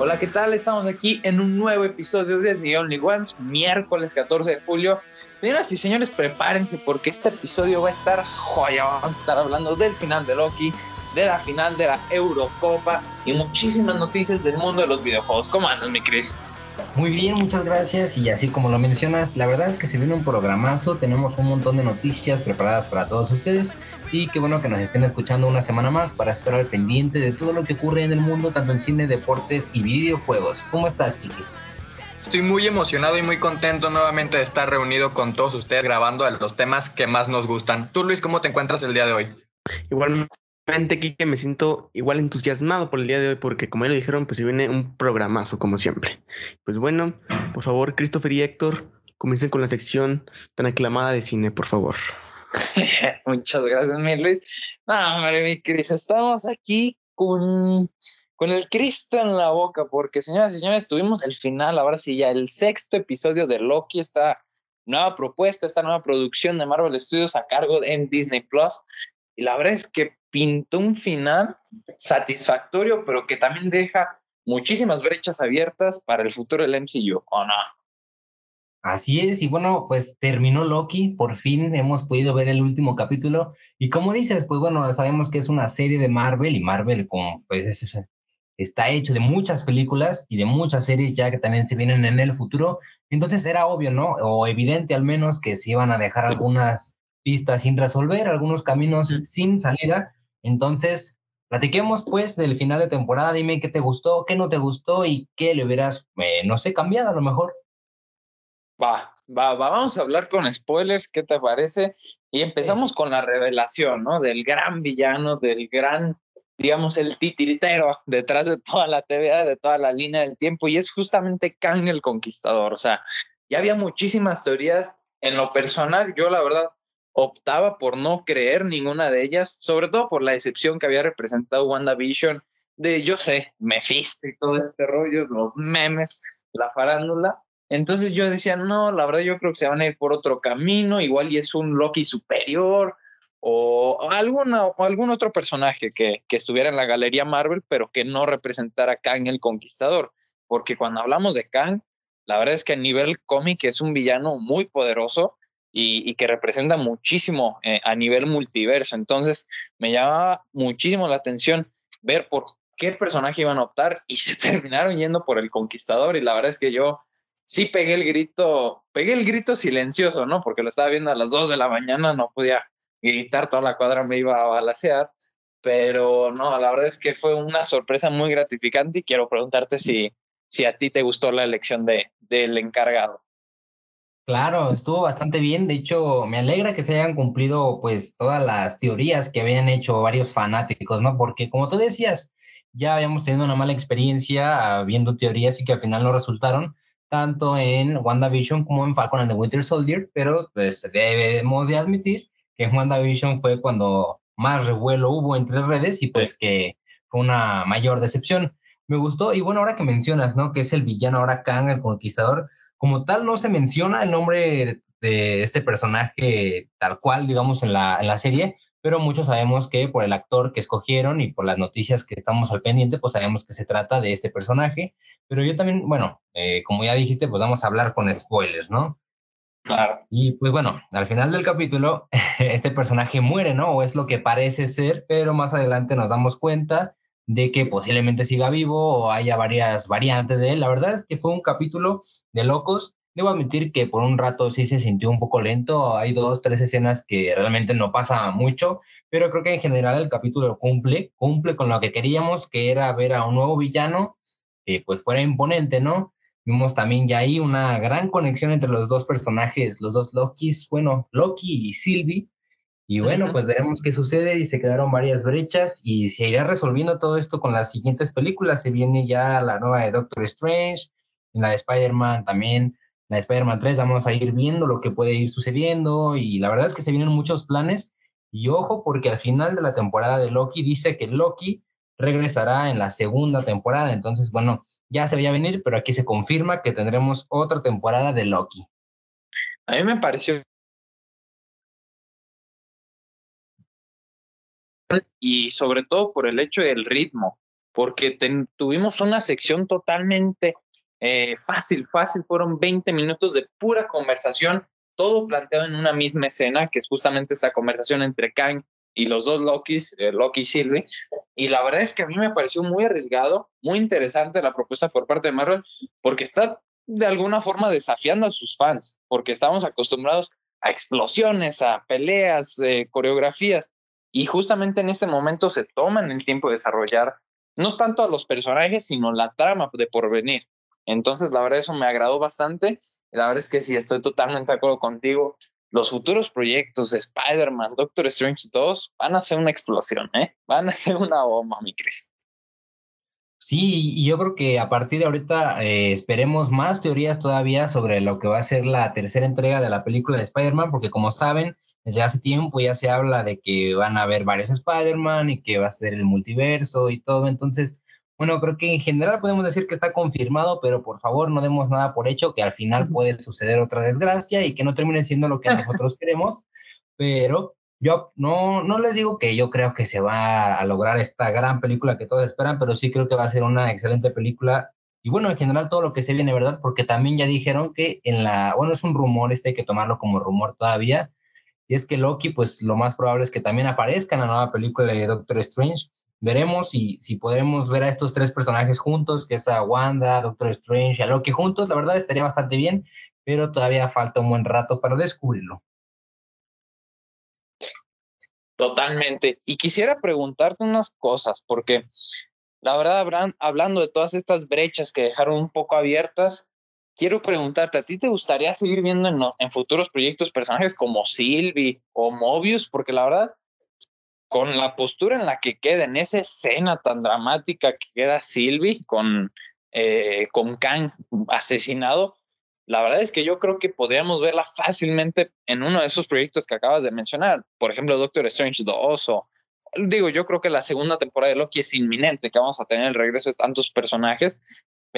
Hola, ¿qué tal? Estamos aquí en un nuevo episodio de The Only Ones, miércoles 14 de julio. Señoras y señores, prepárense porque este episodio va a estar joya. Vamos a estar hablando del final de Loki, de la final de la Eurocopa y muchísimas noticias del mundo de los videojuegos. ¿Cómo andas, mi Chris? Muy bien, muchas gracias. Y así como lo mencionas, la verdad es que se viene un programazo. Tenemos un montón de noticias preparadas para todos ustedes. Y qué bueno que nos estén escuchando una semana más para estar al pendiente de todo lo que ocurre en el mundo, tanto en cine, deportes y videojuegos. ¿Cómo estás, Kiki? Estoy muy emocionado y muy contento nuevamente de estar reunido con todos ustedes grabando los temas que más nos gustan. Tú, Luis, ¿cómo te encuentras el día de hoy? Igualmente Kike, me siento igual entusiasmado por el día de hoy porque, como ya lo dijeron, pues se viene un programazo, como siempre. Pues bueno, por favor, Christopher y Héctor, comiencen con la sección tan aclamada de cine, por favor. Muchas gracias, mi Luis. No, hombre, mi Cris, estamos aquí con, con el Cristo en la boca, porque, señoras y señores, tuvimos el final, ahora sí, ya el sexto episodio de Loki, esta nueva propuesta, esta nueva producción de Marvel Studios a cargo en Disney Plus. Y la verdad es que pintó un final satisfactorio, pero que también deja muchísimas brechas abiertas para el futuro del MCU, ¿o no? Así es, y bueno, pues terminó Loki, por fin hemos podido ver el último capítulo, y como dices, pues bueno, sabemos que es una serie de Marvel, y Marvel como pues es, está hecho de muchas películas y de muchas series ya que también se vienen en el futuro, entonces era obvio, ¿no? O evidente al menos que se iban a dejar algunas pistas sin resolver, algunos caminos sin salida, entonces, platiquemos pues del final de temporada. Dime qué te gustó, qué no te gustó y qué le hubieras, eh, no sé, cambiado a lo mejor. Va, va, va, vamos a hablar con spoilers, ¿qué te parece? Y empezamos con la revelación, ¿no? Del gran villano, del gran, digamos, el titiritero detrás de toda la TVA, de toda la línea del tiempo, y es justamente Kang el Conquistador. O sea, ya había muchísimas teorías. En lo personal, yo la verdad optaba por no creer ninguna de ellas, sobre todo por la decepción que había representado WandaVision de, yo sé, Mephisto y todo este rollo, los memes, la farándula. Entonces yo decía, no, la verdad yo creo que se van a ir por otro camino, igual y es un Loki superior o, alguna, algún otro personaje que, que estuviera en la galería Marvel, pero que no representara a Kang el Conquistador. Porque cuando hablamos de Kang, la verdad es que a nivel cómic es un villano muy poderoso y, que representa muchísimo eh, a nivel multiverso. Entonces, me llamaba muchísimo la atención ver por qué personaje iban a optar y se terminaron yendo por el conquistador. Y la verdad es que yo sí pegué el grito, pegué el grito silencioso, ¿no? Porque lo estaba viendo a las 2 de la mañana, no podía gritar, toda la cuadra me iba a balasear. Pero no, la verdad es que fue una sorpresa muy gratificante y quiero preguntarte si, si a ti te gustó la elección de, del encargado. Claro, estuvo bastante bien. De hecho, me alegra que se hayan cumplido pues todas las teorías que habían hecho varios fanáticos, ¿no? Porque como tú decías, ya habíamos tenido una mala experiencia viendo teorías y que al final no resultaron, tanto en WandaVision como en Falcon and the Winter Soldier, pero pues debemos de admitir que en WandaVision fue cuando más revuelo hubo entre redes y pues que fue una mayor decepción. Me gustó y bueno, ahora que mencionas, ¿no? Que es el villano ahora Kang, el conquistador, como tal, no se menciona el nombre de este personaje tal cual, digamos, en la, en la serie, pero muchos sabemos que por el actor que escogieron y por las noticias que estamos al pendiente, pues sabemos que se trata de este personaje. Pero yo también, bueno, eh, como ya dijiste, pues vamos a hablar con spoilers, ¿no? Claro. Y pues bueno, al final del capítulo, este personaje muere, ¿no? O es lo que parece ser, pero más adelante nos damos cuenta de que posiblemente siga vivo o haya varias variantes de él. La verdad es que fue un capítulo de locos. Debo admitir que por un rato sí se sintió un poco lento. Hay dos, tres escenas que realmente no pasa mucho, pero creo que en general el capítulo cumple, cumple con lo que queríamos, que era ver a un nuevo villano que pues fuera imponente, ¿no? Vimos también ya ahí una gran conexión entre los dos personajes, los dos Lokis, bueno, Loki y Sylvie, y bueno, pues veremos qué sucede y se quedaron varias brechas y se irá resolviendo todo esto con las siguientes películas. Se viene ya la nueva de Doctor Strange, la de Spider-Man también, la de Spider-Man 3, vamos a ir viendo lo que puede ir sucediendo y la verdad es que se vienen muchos planes y ojo porque al final de la temporada de Loki dice que Loki regresará en la segunda temporada, entonces bueno, ya se veía venir, pero aquí se confirma que tendremos otra temporada de Loki. A mí me pareció y sobre todo por el hecho del ritmo, porque tuvimos una sección totalmente eh, fácil, fácil, fueron 20 minutos de pura conversación, todo planteado en una misma escena, que es justamente esta conversación entre Kang y los dos Lokis, eh, Loki y Sylvie. Y la verdad es que a mí me pareció muy arriesgado, muy interesante la propuesta por parte de Marvel, porque está de alguna forma desafiando a sus fans, porque estamos acostumbrados a explosiones, a peleas, eh, coreografías, y justamente en este momento se toman el tiempo de desarrollar no tanto a los personajes, sino la trama de porvenir. Entonces, la verdad, eso me agradó bastante. La verdad es que sí, estoy totalmente de acuerdo contigo. Los futuros proyectos de Spider-Man, Doctor Strange 2 van a ser una explosión, ¿eh? Van a ser una bomba, mi Cris. Sí, y yo creo que a partir de ahorita eh, esperemos más teorías todavía sobre lo que va a ser la tercera entrega de la película de Spider-Man, porque como saben, desde hace tiempo ya se habla de que van a haber varios Spider-Man y que va a ser el multiverso y todo. Entonces, bueno, creo que en general podemos decir que está confirmado, pero por favor no demos nada por hecho, que al final puede suceder otra desgracia y que no termine siendo lo que nosotros queremos. Pero yo no, no les digo que yo creo que se va a lograr esta gran película que todos esperan, pero sí creo que va a ser una excelente película. Y bueno, en general todo lo que se viene, ¿verdad? Porque también ya dijeron que en la, bueno, es un rumor, este hay que tomarlo como rumor todavía, y es que Loki, pues lo más probable es que también aparezca en la nueva película de Doctor Strange veremos si, si podemos ver a estos tres personajes juntos, que es a Wanda, Doctor Strange y a Loki juntos. La verdad estaría bastante bien, pero todavía falta un buen rato para descubrirlo. Totalmente. Y quisiera preguntarte unas cosas, porque la verdad, hablando de todas estas brechas que dejaron un poco abiertas, quiero preguntarte, ¿a ti te gustaría seguir viendo en, en futuros proyectos personajes como Sylvie o Mobius? Porque la verdad, con la postura en la que queda en esa escena tan dramática que queda Sylvie con, eh, con Kang asesinado, la verdad es que yo creo que podríamos verla fácilmente en uno de esos proyectos que acabas de mencionar, por ejemplo, Doctor Strange 2 o digo, yo creo que la segunda temporada de Loki es inminente, que vamos a tener el regreso de tantos personajes,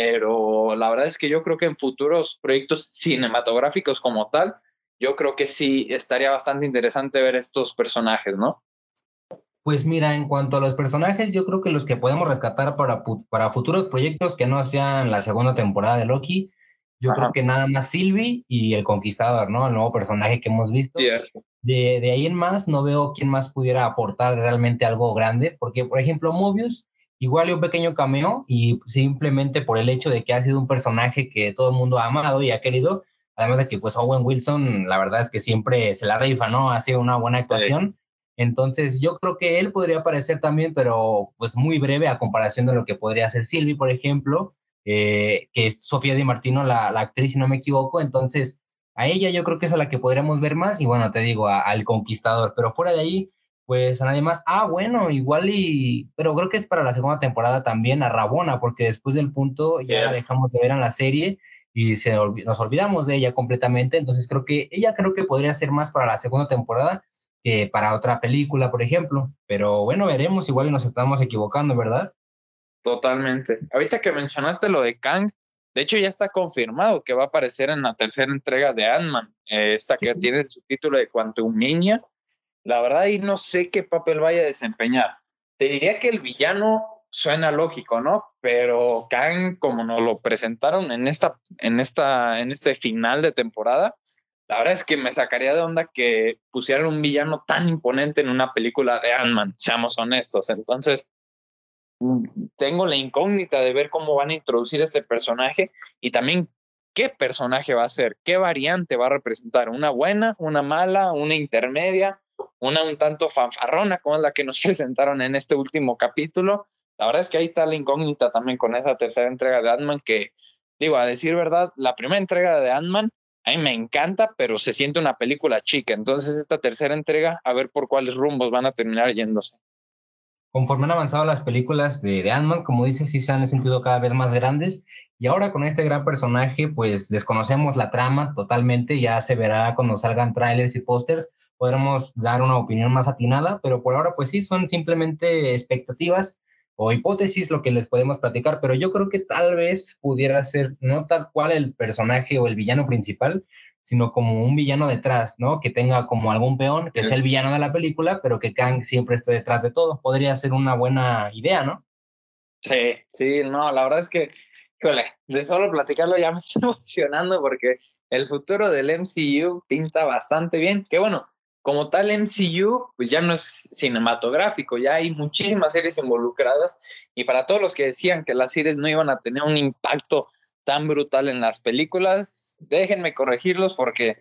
pero la verdad es que yo creo que en futuros proyectos cinematográficos como tal, yo creo que sí estaría bastante interesante ver estos personajes, ¿no? Pues mira, en cuanto a los personajes, yo creo que los que podemos rescatar para, para futuros proyectos que no sean la segunda temporada de Loki, yo creo que nada más Sylvie y el Conquistador, ¿no? El nuevo personaje que hemos visto. De, de ahí en más, no veo quién más pudiera aportar realmente algo grande, porque, por ejemplo, Mobius, igual un pequeño cameo y simplemente por el hecho de que ha sido un personaje que todo el mundo ha amado y ha querido, además de que pues Owen Wilson, la verdad es que siempre se la rifa, ¿no? Ha sido una buena actuación. Entonces, yo creo que él podría aparecer también, pero pues muy breve a comparación de lo que podría hacer Silvi, por ejemplo, eh, que es Sofía Di Martino, la, actriz, si no me equivoco. Entonces, a ella yo creo que es a la que podríamos ver más. Y bueno, te digo, al Conquistador. Pero fuera de ahí, pues a nadie más. Ah, bueno, igual y. Pero creo que es para la segunda temporada también a Rabona, porque después del punto ya la dejamos de ver en la serie y se, nos olvidamos de ella completamente. Entonces, creo que ella creo que podría ser más para la segunda temporada que para otra película, por ejemplo. Pero bueno, veremos, igual nos estamos equivocando, ¿verdad? Totalmente. Ahorita que mencionaste lo de Kang, de hecho ya está confirmado que va a aparecer en la tercera entrega de Ant-Man, eh, esta que tiene su título de Quantum Niña. La verdad, y no sé qué papel vaya a desempeñar. Te diría que el villano suena lógico, ¿no? Pero Kang, como nos lo presentaron en esta, en esta, en este final de temporada, la verdad es que me sacaría de onda que pusieran un villano tan imponente en una película de Ant-Man, seamos honestos. Entonces, tengo la incógnita de ver cómo van a introducir este personaje y también qué personaje va a ser, qué variante va a representar, una buena, una mala, una intermedia, una un tanto fanfarrona como es la que nos presentaron en este último capítulo. La verdad es que ahí está la incógnita también con esa tercera entrega de Ant-Man que, digo, a decir verdad, la primera entrega de Ant-Man a mí me encanta, pero se siente una película chica. Entonces, esta tercera entrega, a ver por cuáles rumbos van a terminar yéndose. Conforme han avanzado las películas de, de Ant-Man, como dices, sí se han sentido cada vez más grandes. Y ahora con este gran personaje, pues desconocemos la trama totalmente. Ya se verá cuando salgan trailers y pósters. Podremos dar una opinión más atinada, pero por ahora, pues sí, son simplemente expectativas o hipótesis lo que les podemos platicar, pero yo creo que tal vez pudiera ser no tal cual el personaje o el villano principal, sino como un villano detrás, ¿no? Que tenga como algún peón, que sea el villano de la película, pero que Kang siempre esté detrás de todo. Podría ser una buena idea, ¿no? Sí, sí, no, la verdad es que, híjole, de solo platicarlo ya me estoy emocionando porque el futuro del MCU pinta bastante bien. Que bueno, como tal MCU, pues ya no es cinematográfico, ya hay muchísimas series involucradas y para todos los que decían que las series no iban a tener un impacto tan brutal en las películas, déjenme corregirlos porque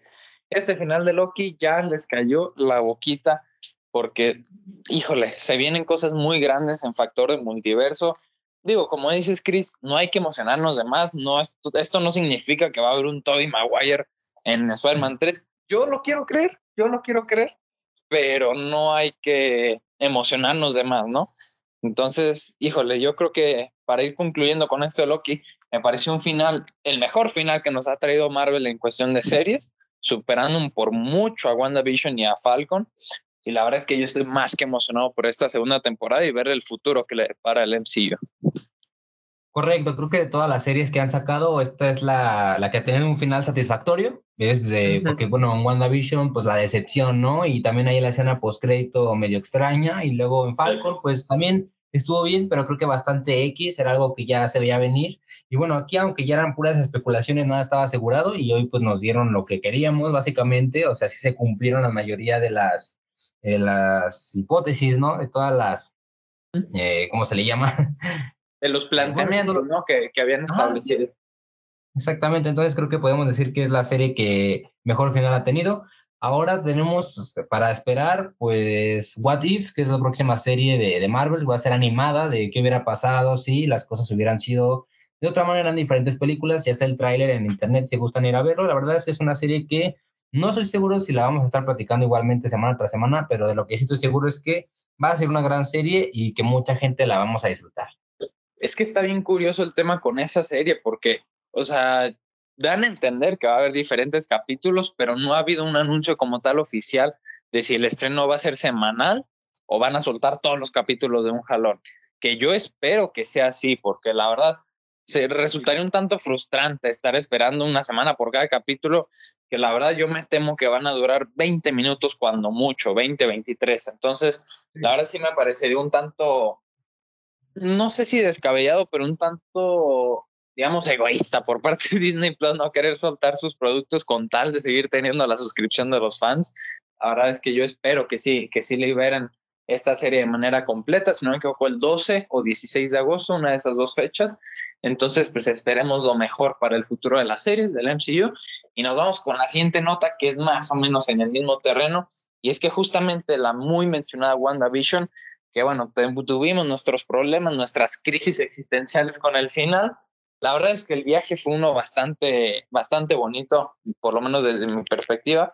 este final de Loki ya les cayó la boquita porque, híjole, se vienen cosas muy grandes en factor de multiverso. Digo, como dices, Chris, no hay que emocionarnos de más. No, esto, esto no significa que va a haber un Tobey Maguire en Spider-Man 3. Yo lo quiero creer, yo lo quiero creer, pero no hay que emocionarnos de más, ¿no? Entonces, híjole, yo creo que para ir concluyendo con esto de Loki, me pareció un final, el mejor final que nos ha traído Marvel en cuestión de series, superando por mucho a WandaVision y a Falcon. Y la verdad es que yo estoy más que emocionado por esta segunda temporada y ver el futuro que le depara el MCU. Correcto, creo que de todas las series que han sacado, esta es la, la que ha tenido un final satisfactorio. Es de, porque, bueno, en WandaVision, pues la decepción, ¿no? Y también hay la escena post-crédito medio extraña. Y luego en Falcon, pues también estuvo bien, pero creo que bastante X, era algo que ya se veía venir. Y bueno, aquí, aunque ya eran puras especulaciones, nada estaba asegurado. Y hoy, pues nos dieron lo que queríamos, básicamente. O sea, sí se cumplieron la mayoría de las de las hipótesis, ¿no? De todas las, eh, ¿cómo se le llama? De los planteamientos, ¿no? Que, que habían ah, establecido. Exactamente, entonces creo que podemos decir que es la serie que mejor final ha tenido. Ahora tenemos para esperar, pues, What If, que es la próxima serie de, de Marvel, va a ser animada, de qué hubiera pasado si las cosas hubieran sido de otra manera en diferentes películas. Ya está el tráiler en internet, si gustan ir a verlo. La verdad es que es una serie que no soy seguro si la vamos a estar platicando igualmente semana tras semana, pero de lo que sí estoy seguro es que va a ser una gran serie y que mucha gente la vamos a disfrutar. Es que está bien curioso el tema con esa serie porque, o sea, dan a entender que va a haber diferentes capítulos, pero no ha habido un anuncio como tal oficial de si el estreno va a ser semanal o van a soltar todos los capítulos de un jalón. Que yo espero que sea así, porque la verdad, se resultaría un tanto frustrante estar esperando una semana por cada capítulo, que la verdad yo me temo que van a durar 20 minutos cuando mucho, 20, 23. Entonces, la verdad sí me parecería un tanto, no sé si descabellado, pero un tanto, digamos, egoísta por parte de Disney Plus no querer soltar sus productos con tal de seguir teniendo la suscripción de los fans. La verdad es que yo espero que sí, que sí liberen esta serie de manera completa, si no me equivoco, el 12 o 16 de agosto, una de esas dos fechas. Entonces, pues esperemos lo mejor para el futuro de las series del MCU. Y nos vamos con la siguiente nota, que es más o menos en el mismo terreno, y es que justamente la muy mencionada WandaVision, que bueno, tuvimos nuestros problemas, nuestras crisis existenciales con el final. La verdad es que el viaje fue uno bastante, bastante bonito, por lo menos desde mi perspectiva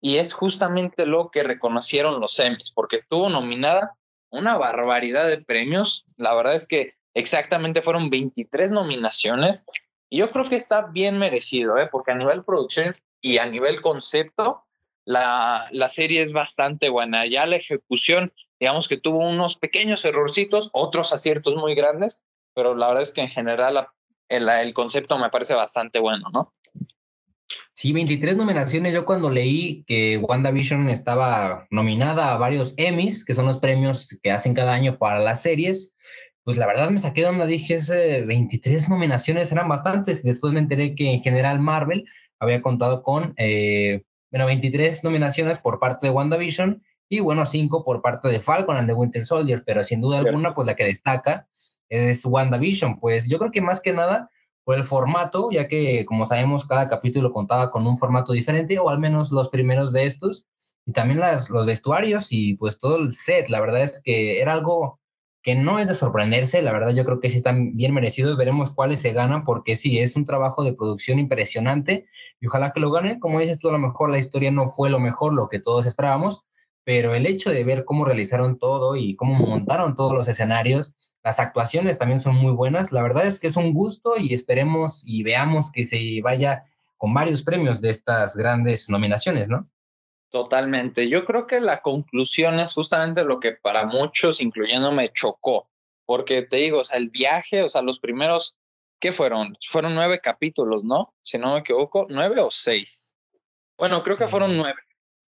y es justamente lo que reconocieron los Emmys, porque estuvo nominada una barbaridad de premios. La verdad es que exactamente fueron 23 nominaciones y yo creo que está bien merecido, ¿eh? porque a nivel producción y a nivel concepto, la, la serie es bastante buena. Ya la ejecución, digamos que tuvo unos pequeños errorcitos, otros aciertos muy grandes, pero la verdad es que en general el, el concepto me parece bastante bueno, ¿no? Sí, 23 nominaciones. Yo cuando leí que WandaVision estaba nominada a varios Emmys, que son los premios que hacen cada año para las series, pues la verdad me saqué de onda. Dije, ese 23 nominaciones eran bastantes. Después me enteré que en general Marvel había contado con, eh, bueno, 23 nominaciones por parte de WandaVision y, bueno, 5 por parte de Falcon and the Winter Soldier. Pero sin duda alguna, pues la que destaca es WandaVision. Pues yo creo que más que nada por el formato, ya que como sabemos cada capítulo contaba con un formato diferente, o al menos los primeros de estos, y también las, los vestuarios y pues todo el set, la verdad es que era algo que no es de sorprenderse, la verdad yo creo que sí están bien merecidos, veremos cuáles se ganan, porque sí, es un trabajo de producción impresionante y ojalá que lo gane, como dices tú, a lo mejor la historia no fue lo mejor, lo que todos esperábamos, pero el hecho de ver cómo realizaron todo y cómo montaron todos los escenarios, las actuaciones también son muy buenas. La verdad es que es un gusto y esperemos y veamos que se vaya con varios premios de estas grandes nominaciones, ¿no? Totalmente. Yo creo que la conclusión es justamente lo que para muchos, incluyéndome, chocó, porque te digo, o sea, el viaje, o sea, los primeros, ¿qué fueron? Fueron nueve capítulos, ¿no? Si no me equivoco, nueve o seis. Bueno, creo que fueron nueve.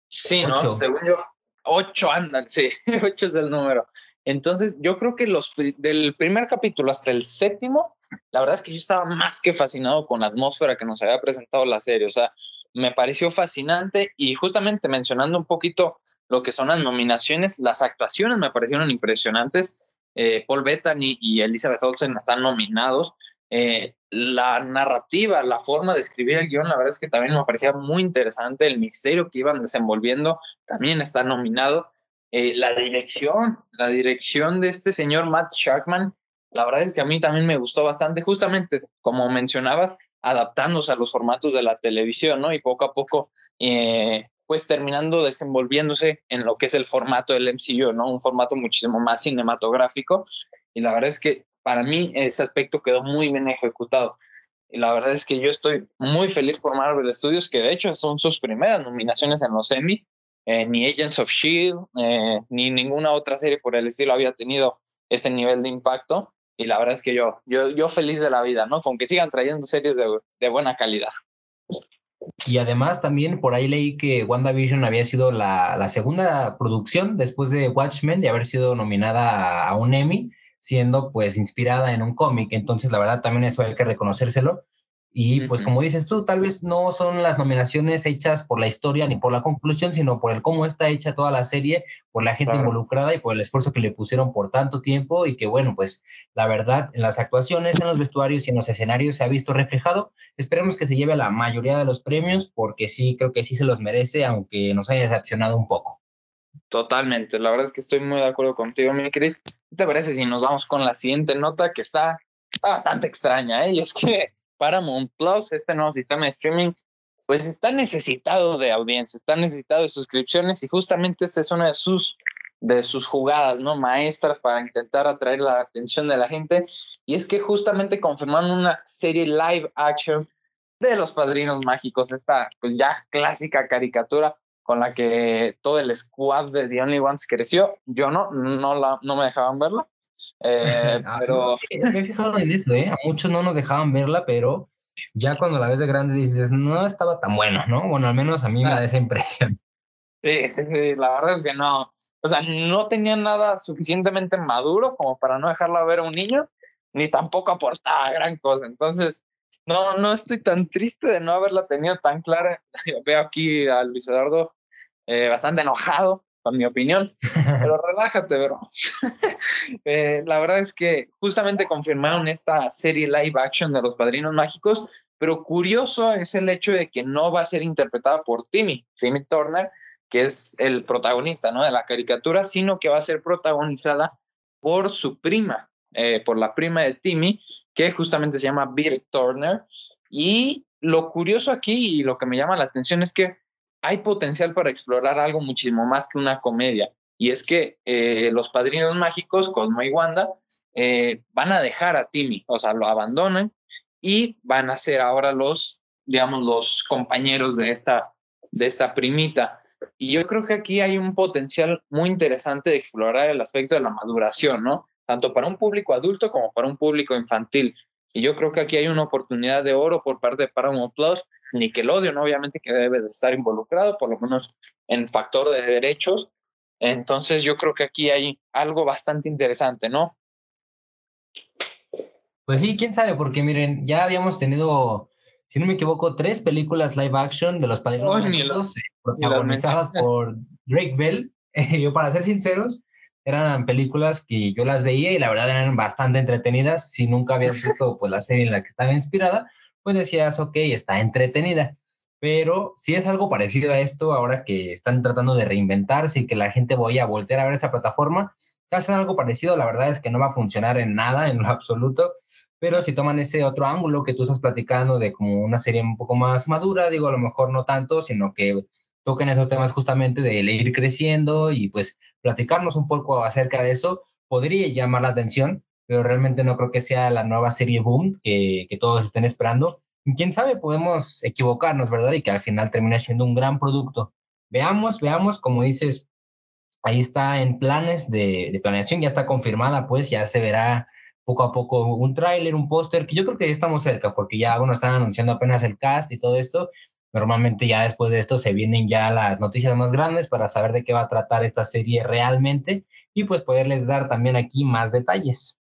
Sí, ¿no? Según yo, Ocho andan, sí, ocho es el número. Entonces, yo creo que los del primer capítulo hasta el séptimo, la verdad es que yo estaba más que fascinado con la atmósfera que nos había presentado la serie. O sea, me pareció fascinante y justamente mencionando un poquito lo que son las nominaciones, las actuaciones me parecieron impresionantes. Eh, Paul Bettany y Elizabeth Olsen están nominados. Eh, la narrativa, la forma de escribir el guion, la verdad es que también me parecía muy interesante. El misterio que iban desenvolviendo también está nominado. Eh, la dirección, la dirección de este señor Matt Sharkman, la verdad es que a mí también me gustó bastante, justamente como mencionabas, adaptándose a los formatos de la televisión, ¿no? Y poco a poco, eh, pues terminando desenvolviéndose en lo que es el formato del MCU, ¿no? Un formato muchísimo más cinematográfico. Y la verdad es que para mí ese aspecto quedó muy bien ejecutado. Y la verdad es que yo estoy muy feliz por Marvel Studios, que de hecho son sus primeras nominaciones en los Emmys. Eh, ni Agents of Shield, eh, ni ninguna otra serie por el estilo había tenido este nivel de impacto. Y la verdad es que yo, yo, yo feliz de la vida, ¿no? Con que sigan trayendo series de, de buena calidad. Y además también por ahí leí que WandaVision había sido la, la segunda producción después de Watchmen de haber sido nominada a un Emmy, siendo pues inspirada en un cómic. Entonces la verdad también eso hay que reconocérselo. Y pues como dices tú, tal vez no son las nominaciones hechas por la historia ni por la conclusión, sino por el cómo está hecha toda la serie, por la gente involucrada y por el esfuerzo que le pusieron por tanto tiempo y que bueno, pues la verdad en las actuaciones, en los vestuarios y en los escenarios se ha visto reflejado. Esperemos que se lleve la mayoría de los premios porque sí, creo que sí se los merece, aunque nos haya decepcionado un poco. Totalmente, la verdad es que estoy muy de acuerdo contigo, mi Cris. ¿Qué te parece si nos vamos con la siguiente nota que está, bastante extraña? ¿eh? Y es que Paramount Plus, este nuevo sistema de streaming, pues está necesitado de audiencia, está necesitado de suscripciones y justamente esta es una de sus de sus jugadas, ¿no? Maestras para intentar atraer la atención de la gente. Y es que justamente confirmaron una serie live action de los Padrinos Mágicos, esta pues ya clásica caricatura con la que todo el squad de The Only Ones creció. Yo no, no, la, no me dejaban verla. Eh, ah, pero... Me he fijado en eso, ¿eh? A muchos no nos dejaban verla, pero ya cuando la ves de grande dices, no estaba tan bueno, ¿no? Bueno, al menos a mí me da esa impresión. Sí, sí, sí, la verdad es que no. O sea, no tenía nada suficientemente maduro como para no dejarla ver a un niño, ni tampoco aportaba gran cosa. Entonces, no, no estoy tan triste de no haberla tenido tan clara. Veo aquí a Luis Eduardo eh, bastante enojado con mi opinión, pero relájate, bro. Eh, la verdad es que justamente confirmaron esta serie live action de los Padrinos Mágicos, pero curioso es el hecho de que no va a ser interpretada por Timmy, Timmy Turner, que es el protagonista ¿no? de la caricatura, sino que va a ser protagonizada por su prima, eh, por la prima de Timmy, que justamente se llama Bill Turner. Y lo curioso aquí y lo que me llama la atención es que hay potencial para explorar algo muchísimo más que una comedia. Y es que eh, los padrinos mágicos, Cosmo y Wanda, eh, van a dejar a Timmy, o sea, lo abandonan y van a ser ahora los, digamos, los compañeros de esta, de esta primita. Y yo creo que aquí hay un potencial muy interesante de explorar el aspecto de la maduración, ¿no? Tanto para un público adulto como para un público infantil. Y yo creo que aquí hay una oportunidad de oro por parte de Paramount Plus Nickelodeon, obviamente que debe de estar involucrado, por lo menos en factor de derechos. Entonces yo creo que aquí hay algo bastante interesante, ¿no? Pues sí, quién sabe, porque miren, ya habíamos tenido, si no me equivoco, tres películas live action de los padrinos oh, protagonizadas por Drake Bell. yo, para ser sinceros, eran películas que yo las veía y la verdad eran bastante entretenidas. Si nunca habías visto pues, la serie en la que estaba inspirada, pues decías, ok, está entretenida. Pero si es algo parecido a esto, ahora que están tratando de reinventarse y que la gente vaya a voltear a ver esa plataforma, si hacen algo parecido, la verdad es que no va a funcionar en nada, en lo absoluto. Pero si toman ese otro ángulo que tú estás platicando de como una serie un poco más madura, digo, a lo mejor no tanto, sino que toquen esos temas justamente de ir creciendo y pues platicarnos un poco acerca de eso, podría llamar la atención pero realmente no creo que sea la nueva serie Boom que, que todos estén esperando. Y quién sabe, podemos equivocarnos, ¿verdad? Y que al final termine siendo un gran producto. Veamos, veamos, como dices, ahí está en planes de, de planeación, ya está confirmada, pues ya se verá poco a poco un tráiler, un póster, que yo creo que ya estamos cerca, porque ya, bueno, están anunciando apenas el cast y todo esto, Normalmente ya después de esto se vienen ya las noticias más grandes para saber de qué va a tratar esta serie realmente y pues poderles dar también aquí más detalles.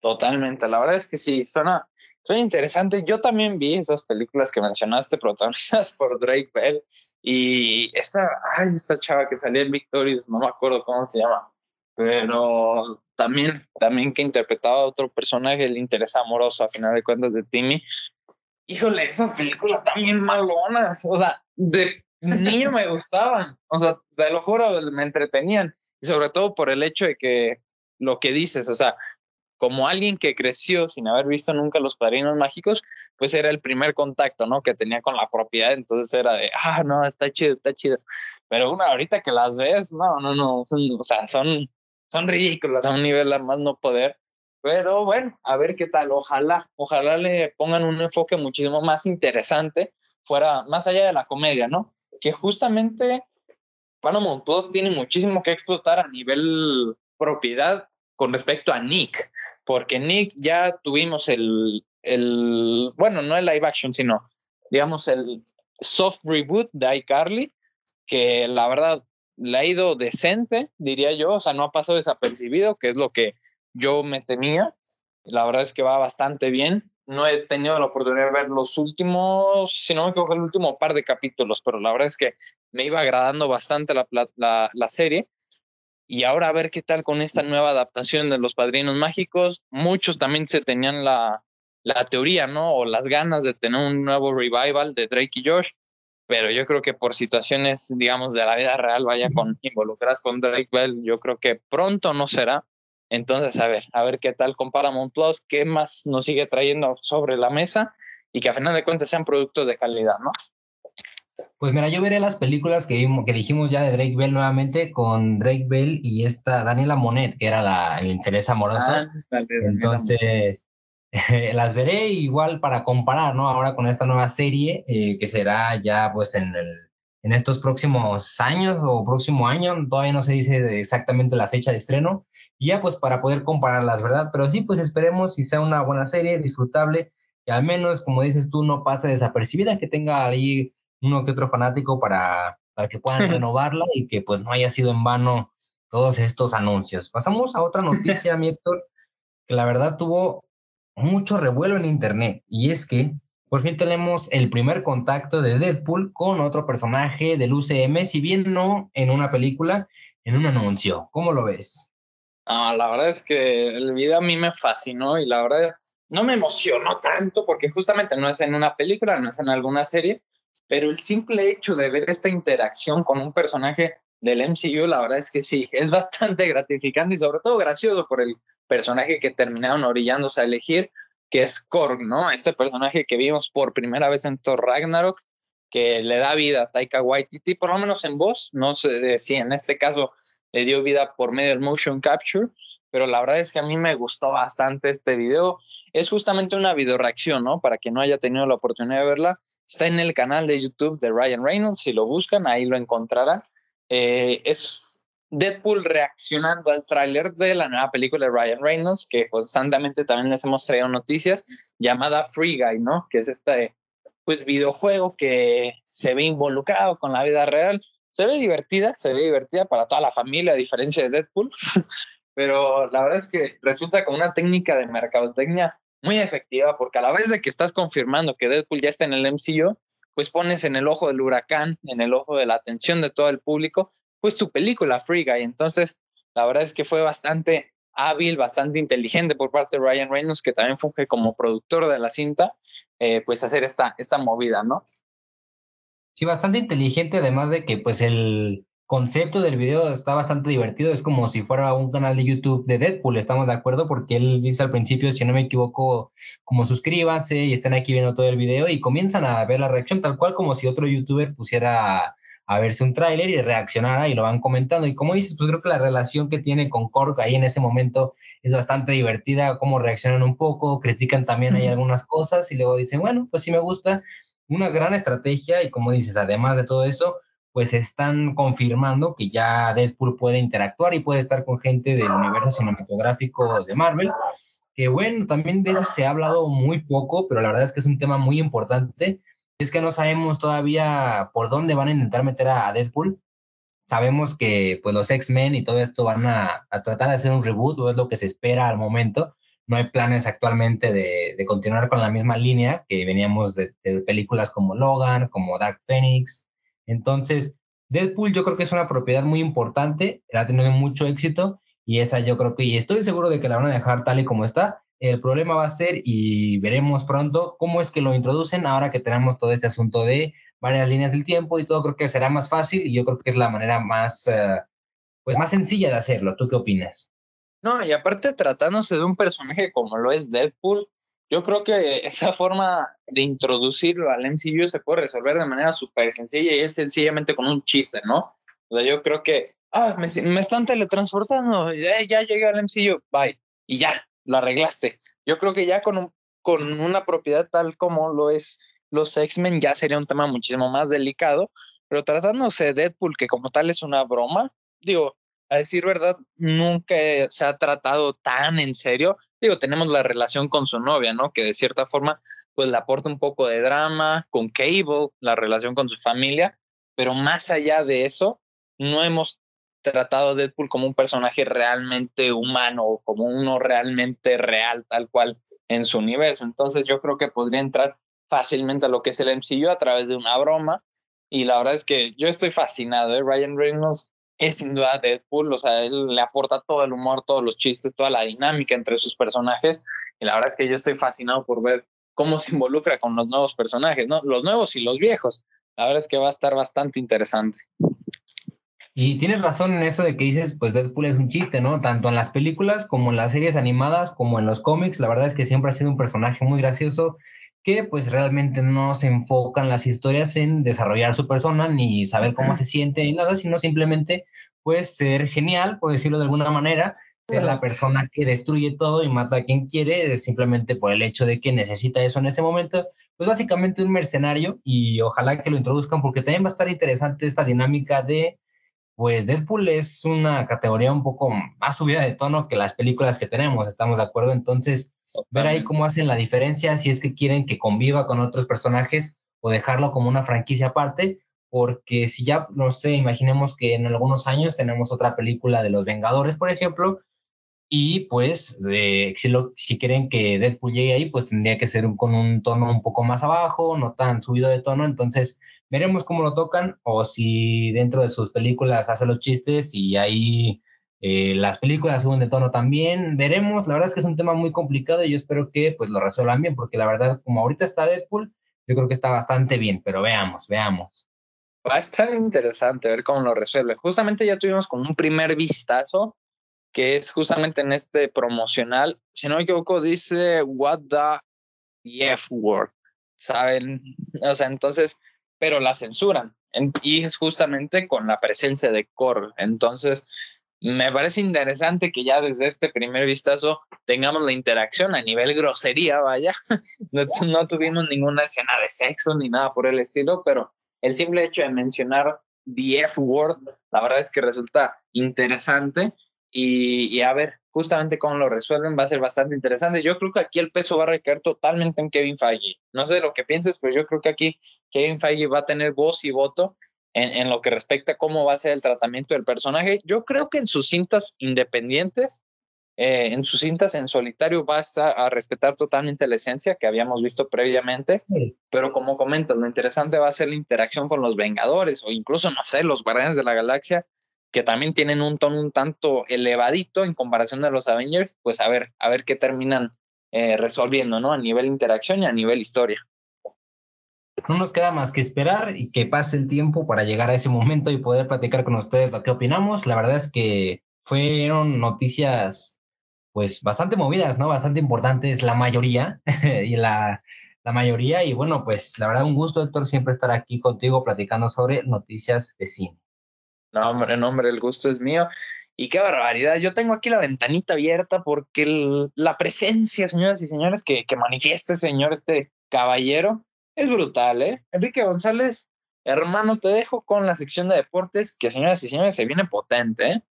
Totalmente, la verdad es que sí, suena, suena interesante. Yo también vi esas películas que mencionaste, protagonizadas por Drake Bell y esta, ay, esta chava que salía en Victorious, no me acuerdo cómo se llama, pero también, también que interpretaba a otro personaje, el interés amoroso a final de cuentas de Timmy. Híjole, esas películas también malonas, o sea, de niño me gustaban, o sea, te lo juro, me entretenían, y sobre todo por el hecho de que lo que dices, o sea, como alguien que creció sin haber visto nunca los padrinos mágicos, pues era el primer contacto, ¿no? Que tenía con la propiedad, entonces era de, ah, no, está chido, está chido. Pero una, ahorita que las ves, no, no, no, o sea, son, son ridículas a un nivel a más no poder. Pero bueno, a ver qué tal, ojalá, ojalá le pongan un enfoque muchísimo más interesante, fuera, más allá de la comedia, ¿no? Que justamente Paramount Plus tiene muchísimo que explotar a nivel propiedad con respecto a Nick porque Nick ya tuvimos el, el, bueno, no el live action, sino, digamos, el soft reboot de iCarly, que la verdad le ha ido decente, diría yo, o sea, no ha pasado desapercibido, que es lo que yo me temía. La verdad es que va bastante bien. No he tenido la oportunidad de ver los últimos, si no me equivoco, el último par de capítulos, pero la verdad es que me iba agradando bastante la, la, serie y ahora a ver qué tal con esta nueva adaptación de Los Padrinos Mágicos. Muchos también se tenían la, la teoría, ¿no? O las ganas de tener un nuevo revival de Drake y Josh, pero yo creo que por situaciones, digamos, de la vida real, vaya con involucradas con Drake Bell, yo creo que pronto no será. Entonces, a ver, a ver qué tal con Paramount Plus, qué más nos sigue trayendo sobre la mesa y que a final de cuentas sean productos de calidad, ¿no? Pues mira, yo veré las películas que, que dijimos ya de Drake Bell nuevamente con Drake Bell y esta Daniela Monet, que era la, el interés amoroso. Ah, Entonces, las veré igual para comparar, ¿no? Ahora con esta nueva serie eh, que será ya pues en, el, en estos próximos años o próximo año, todavía no se dice exactamente la fecha de estreno, y ya pues para poder compararlas, ¿verdad? Pero sí, pues esperemos si sea una buena serie, disfrutable, y al menos, como dices tú, no pase desapercibida, que tenga ahí uno que otro fanático para, para que puedan renovarla y que pues no haya sido en vano todos estos anuncios. Pasamos a otra noticia, mi Héctor, que la verdad tuvo mucho revuelo en internet y es que por fin tenemos el primer contacto de Deadpool con otro personaje del UCM, si bien no en una película, en un anuncio. ¿Cómo lo ves? Ah, la verdad es que el video a mí me fascinó y la verdad no me emocionó tanto porque justamente no es en una película, no es en alguna serie, pero el simple hecho de ver esta interacción con un personaje del MCU, la verdad es que sí, es bastante gratificante y sobre todo gracioso por el personaje que terminaron orillándose a elegir, que es Korg, ¿no? Este personaje que vimos por primera vez en Thor Ragnarok, que le da vida a Taika Waititi, por lo menos en voz, no sé si en este caso le dio vida por medio del motion capture, pero la verdad es que a mí me gustó bastante este video. Es justamente una video reacción, ¿no? Para quien no haya tenido la oportunidad de verla, Está en el canal de YouTube de Ryan Reynolds, si lo buscan, ahí lo encontrarán. Eh, es Deadpool reaccionando al tráiler de la nueva película de Ryan Reynolds, que constantemente también les hemos traído noticias, llamada Free Guy, ¿no? Que es este pues videojuego que se ve involucrado con la vida real. Se ve divertida, se ve divertida para toda la familia, a diferencia de Deadpool, pero la verdad es que resulta como una técnica de mercadotecnia muy efectiva porque a la vez de que estás confirmando que Deadpool ya está en el MCU, pues pones en el ojo del huracán, en el ojo de la atención de todo el público, pues tu película Free Guy. Entonces, la verdad es que fue bastante hábil, bastante inteligente por parte de Ryan Reynolds, que también funge como productor de la cinta, eh, pues hacer esta, esta movida, ¿no? Sí, bastante inteligente, además de que pues el, concepto del video está bastante divertido. Es como si fuera un canal de YouTube de Deadpool, estamos de acuerdo, porque él dice al principio, si no me equivoco, como suscríbanse y estén aquí viendo todo el video y comienzan a ver la reacción tal cual como si otro youtuber pusiera a verse un tráiler y reaccionara y lo van comentando. Y como dices, pues creo que la relación que tiene con Korg ahí en ese momento es bastante divertida, cómo reaccionan un poco, critican también ahí algunas cosas y luego dicen, bueno, pues sí me gusta. Una gran estrategia y como dices, además de todo eso, pues están confirmando que ya Deadpool puede interactuar y puede estar con gente del universo cinematográfico de Marvel. Que bueno, también de eso se ha hablado muy poco, pero la verdad es que es un tema muy importante. es que no sabemos todavía por dónde van a intentar meter a, Deadpool. Sabemos que pues los X-Men y todo esto van a, tratar de hacer un reboot, o es lo que se espera al momento. No hay planes actualmente de, continuar con la misma línea que veníamos de, películas como Logan, como Dark Phoenix. Entonces, Deadpool yo creo que es una propiedad muy importante, ha tenido mucho éxito y esa yo creo que, y estoy seguro de que la van a dejar tal y como está, el problema va a ser, y veremos pronto, cómo es que lo introducen ahora que tenemos todo este asunto de varias líneas del tiempo y todo, creo que será más fácil y yo creo que es la manera más, eh, pues más sencilla de hacerlo. ¿Tú qué opinas? No, y aparte tratándose de un personaje como lo es Deadpool, yo creo que esa forma de introducirlo al MCU se puede resolver de manera súper sencilla y es sencillamente con un chiste, ¿no? O sea, yo creo que, ah, me, me están teletransportando, ya, ya llegué al MCU, bye, y ya, lo arreglaste. Yo creo que ya con, un, con una propiedad tal como lo es los X-Men ya sería un tema muchísimo más delicado, pero tratándose de Deadpool, que como tal es una broma, digo, a decir verdad, nunca se ha tratado tan en serio. Digo, tenemos la relación con su novia, ¿no? Que de cierta forma, pues le aporta un poco de drama, con Cable, la relación con su familia, pero más allá de eso, no hemos tratado a Deadpool como un personaje realmente humano como uno realmente real, tal cual en su universo. Entonces yo creo que podría entrar fácilmente a lo que es el MCU a través de una broma. Y la verdad es que yo estoy fascinado. ¿eh? Ryan Reynolds es sin duda Deadpool, o sea, él le aporta todo el humor, todos los chistes, toda la dinámica entre sus personajes. Y la verdad es que yo estoy fascinado por ver cómo se involucra con los nuevos personajes, ¿no? Los nuevos y los viejos. La verdad es que va a estar bastante interesante. Y tienes razón en eso de que dices, pues Deadpool es un chiste, ¿no? Tanto en las películas como en las series animadas, como en los cómics. La verdad es que siempre ha sido un personaje muy gracioso que pues realmente no se enfocan las historias en desarrollar su persona ni saber cómo se siente ni nada, sino simplemente pues ser genial, por decirlo de alguna manera, ser la persona que destruye todo y mata a quien quiere simplemente por el hecho de que necesita eso en ese momento. Pues básicamente un mercenario y ojalá que lo introduzcan porque también va a estar interesante esta dinámica de pues Deadpool es una categoría un poco más subida de tono que las películas que tenemos, ¿estamos de acuerdo? Entonces, ver ahí cómo hacen la diferencia, si es que quieren que conviva con otros personajes o dejarlo como una franquicia aparte, porque si ya, no sé, imaginemos que en algunos años tenemos otra película de los Vengadores, por ejemplo, y pues, si, lo, si quieren que Deadpool llegue ahí, pues tendría que ser con un tono un poco más abajo, no tan subido de tono. Entonces, veremos cómo lo tocan o si dentro de sus películas hace los chistes y ahí eh, las películas suben de tono también. Veremos. La verdad es que es un tema muy complicado y yo espero que pues lo resuelvan bien, porque la verdad, como ahorita está Deadpool, yo creo que está bastante bien, pero veamos, veamos. Va a estar interesante ver cómo lo resuelve. Justamente ya tuvimos como un primer vistazo que es justamente en este promocional, si no me equivoco, dice What the F word, ¿saben? O sea, entonces, pero la censuran. Y es justamente con la presencia de Korg. Entonces, me parece interesante que ya desde este primer vistazo tengamos la interacción a nivel grosería, vaya. No, no, tuvimos ninguna escena de sexo ni nada por el estilo, pero el simple hecho de mencionar the F word, la verdad es que resulta interesante y, a ver justamente cómo lo resuelven va a ser bastante interesante. Yo creo que aquí el peso va a recaer totalmente en Kevin Feige. No sé lo que pienses, pero yo creo que aquí Kevin Feige va a tener voz y voto en, en lo que respecta a cómo va a ser el tratamiento del personaje. Yo creo que en sus cintas independientes, eh, en sus cintas en solitario va a, a, respetar totalmente la esencia que habíamos visto previamente, pero como comentas, lo interesante va a ser la interacción con los Vengadores o incluso, no sé, los Guardianes de la Galaxia, que también tienen un tono un tanto elevadito en comparación de los Avengers, pues a ver, a ver qué terminan eh, resolviendo, ¿no? A nivel interacción y a nivel historia. No nos queda más que esperar y que pase el tiempo para llegar a ese momento y poder platicar con ustedes lo que opinamos. La verdad es que fueron noticias pues bastante movidas, ¿no? Bastante importantes la mayoría y la, la mayoría y bueno, pues la verdad un gusto Héctor siempre estar aquí contigo platicando sobre noticias de cine. No, hombre, no, hombre, el gusto es mío. Y qué barbaridad. Yo tengo aquí la ventanita abierta porque la presencia, señoras y señores, que, que manifiesta señor, este caballero, es brutal, ¿eh? Enrique González, hermano, te dejo con la sección de deportes, que señoras y señores, se viene potente, ¿eh?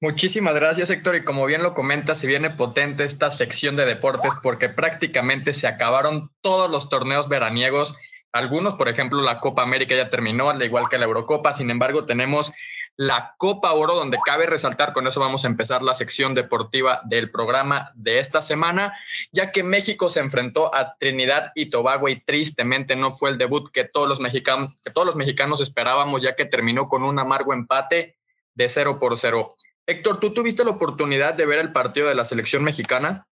Muchísimas gracias, Héctor. Y como bien lo comenta, se viene potente esta sección de deportes porque prácticamente se acabaron todos los torneos veraniegos algunos, por ejemplo, la Copa América ya terminó, al igual que la Eurocopa, sin embargo, tenemos la Copa Oro, donde cabe resaltar, con eso vamos a empezar la sección deportiva del programa de esta semana, ya que México se enfrentó a Trinidad y Tobago y tristemente no fue el debut que todos los mexicanos, que todos los mexicanos esperábamos, ya que terminó con un amargo empate de 0 por 0. Héctor, ¿tú tuviste la oportunidad de ver el partido de la selección mexicana?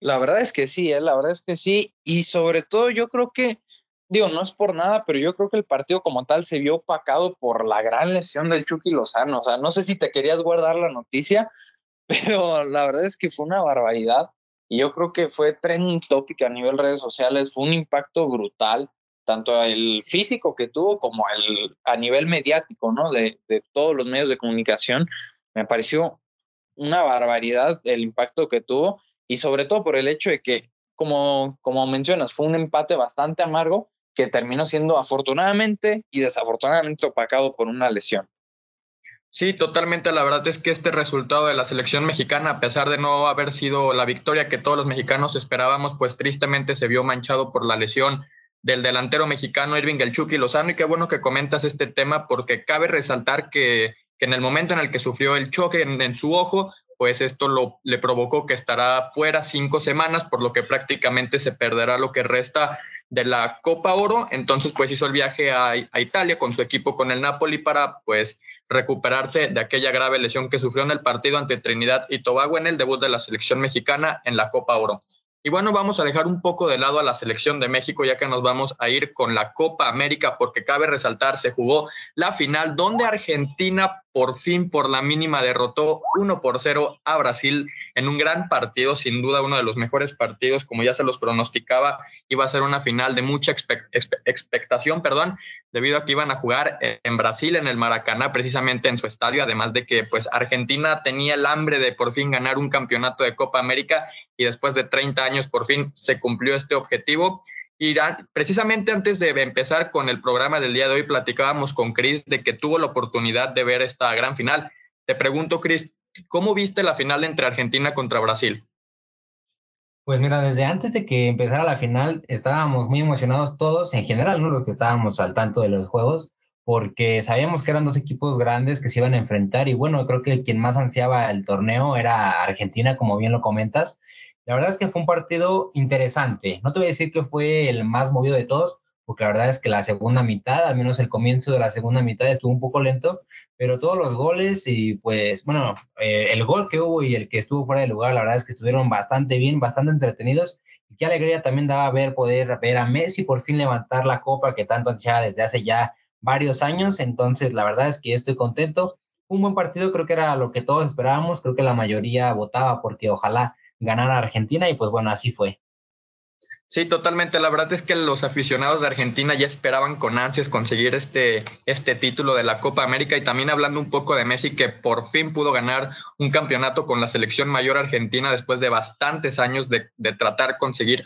La verdad es que sí, ¿eh? la verdad es que sí. Y sobre todo yo creo que digo, no es por nada, pero yo creo que el partido como tal se vio opacado por la gran lesión del Chucky Lozano. O sea, no sé si te querías guardar la noticia, pero la verdad es que fue una barbaridad. Y yo creo que fue trending topic a nivel redes sociales, fue un impacto brutal, tanto el físico que tuvo como el, a nivel mediático, ¿no? De, de todos los medios de comunicación. Me pareció una barbaridad el impacto que tuvo y sobre todo por el hecho de que, como, como mencionas, fue un empate bastante amargo, que terminó siendo afortunadamente y desafortunadamente opacado por una lesión. Sí, totalmente. La verdad es que este resultado de la selección mexicana, a pesar de no haber sido la victoria que todos los mexicanos esperábamos, pues tristemente se vio manchado por la lesión del delantero mexicano Irving El Chucky Lozano. Y qué bueno que comentas este tema porque cabe resaltar que, en el momento en el que sufrió el choque en, su ojo, pues esto le provocó que estará fuera cinco semanas, por lo que prácticamente se perderá lo que resta de la Copa Oro, entonces pues hizo el viaje a, Italia con su equipo con el Napoli para pues recuperarse de aquella grave lesión que sufrió en el partido ante Trinidad y Tobago en el debut de la selección mexicana en la Copa Oro. Y bueno, vamos a dejar un poco de lado a la selección de México ya que nos vamos a ir con la Copa América porque cabe resaltar, se jugó la final donde Argentina por fin por la mínima derrotó 1 por 0 a Brasil en un gran partido, sin duda uno de los mejores partidos, como ya se los pronosticaba, iba a ser una final de mucha expectación, perdón, debido a que iban a jugar en Brasil, en el Maracaná, precisamente en su estadio, además de que pues Argentina tenía el hambre de por fin ganar un campeonato de Copa América y después de 30 años por fin se cumplió este objetivo. Y precisamente antes de empezar con el programa del día de hoy, platicábamos con Chris de que tuvo la oportunidad de ver esta gran final. Te pregunto, Chris, ¿cómo viste la final entre Argentina contra Brasil? Pues mira, desde antes de que empezara la final estábamos muy emocionados todos, en general, ¿no? Los que estábamos al tanto de los juegos, porque sabíamos que eran dos equipos grandes que se iban a enfrentar y bueno, creo que quien más ansiaba el torneo era Argentina, como bien lo comentas. La verdad es que fue un partido interesante. No te voy a decir que fue el más movido de todos, porque la verdad es que la segunda mitad, al menos el comienzo de la segunda mitad estuvo un poco lento, pero todos los goles y pues bueno, eh, el gol que hubo y el que estuvo fuera de lugar, la verdad es que estuvieron bastante bien, bastante entretenidos y qué alegría también daba ver poder ver a Messi por fin levantar la copa que tanto ansiaba desde hace ya varios años, entonces la verdad es que estoy contento. Un buen partido, creo que era lo que todos esperábamos, creo que la mayoría votaba porque ojalá ganara Argentina y pues bueno, así fue. Sí, totalmente. La verdad es que los aficionados de Argentina ya esperaban con ansias conseguir este, este título de la Copa América y también hablando un poco de Messi que por fin pudo ganar un campeonato con la selección mayor argentina después de bastantes años de, de tratar conseguir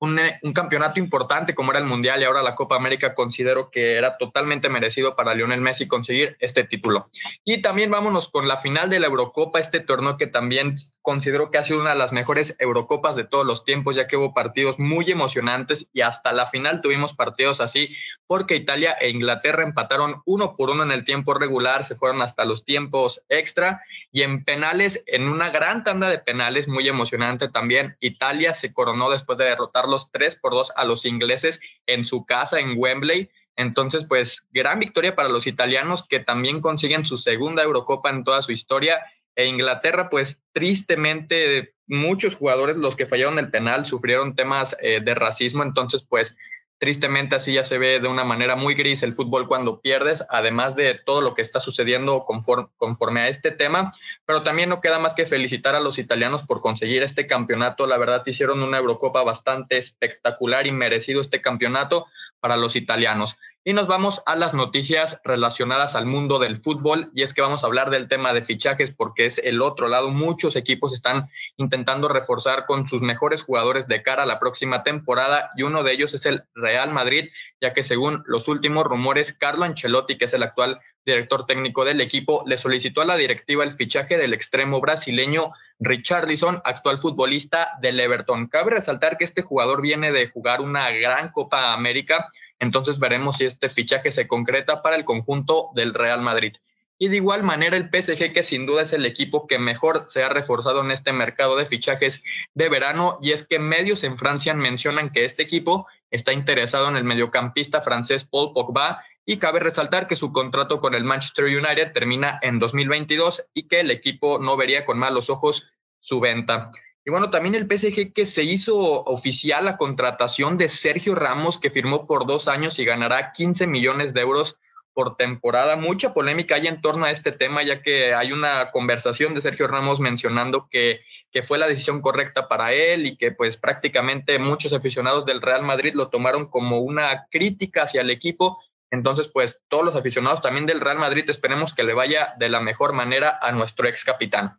eh, un, campeonato importante como era el Mundial y ahora la Copa América, considero que era totalmente merecido para Lionel Messi conseguir este título. Y también vámonos con la final de la Eurocopa, este torneo que también considero que ha sido una de las mejores Eurocopas de todos los tiempos, ya que hubo partidos muy emocionantes y hasta la final tuvimos partidos así, porque Italia e Inglaterra empataron uno por uno en el tiempo regular, se fueron hasta los tiempos extra y en penales, en una gran tanda de penales muy emocionante también, Italia se coronó después de derrotar los 3 por 2 a los ingleses en su casa en Wembley. Entonces, pues gran victoria para los italianos que también consiguen su segunda Eurocopa en toda su historia. E Inglaterra, pues tristemente, muchos jugadores, los que fallaron el penal, sufrieron temas eh, de racismo. Entonces, pues Tristemente así ya se ve de una manera muy gris el fútbol cuando pierdes, además de todo lo que está sucediendo conforme, a este tema, pero también no queda más que felicitar a los italianos por conseguir este campeonato. La verdad hicieron una Eurocopa bastante espectacular y merecido este campeonato para los italianos. Y nos vamos a las noticias relacionadas al mundo del fútbol y es que vamos a hablar del tema de fichajes porque es el otro lado. Muchos equipos están intentando reforzar con sus mejores jugadores de cara a la próxima temporada y uno de ellos es el Real Madrid, ya que según los últimos rumores, Carlo Ancelotti, que es el actual director técnico del equipo, le solicitó a la directiva el fichaje del extremo brasileño Richarlison, actual futbolista del Everton. Cabe resaltar que este jugador viene de jugar una gran Copa América, entonces veremos si este fichaje se concreta para el conjunto del Real Madrid. Y de igual manera el PSG, que sin duda es el equipo que mejor se ha reforzado en este mercado de fichajes de verano, y es que medios en Francia mencionan que este equipo está interesado en el mediocampista francés Paul Pogba, y cabe resaltar que su contrato con el Manchester United termina en 2022 y que el equipo no vería con malos ojos su venta. Y bueno, también el PSG que se hizo oficial la contratación de Sergio Ramos, que firmó por dos años y ganará 15 millones de euros por temporada. Mucha polémica hay en torno a este tema, ya que hay una conversación de Sergio Ramos mencionando que, que fue la decisión correcta para él y que pues prácticamente muchos aficionados del Real Madrid lo tomaron como una crítica hacia el equipo. Entonces, pues todos los aficionados también del Real Madrid esperemos que le vaya de la mejor manera a nuestro ex capitán.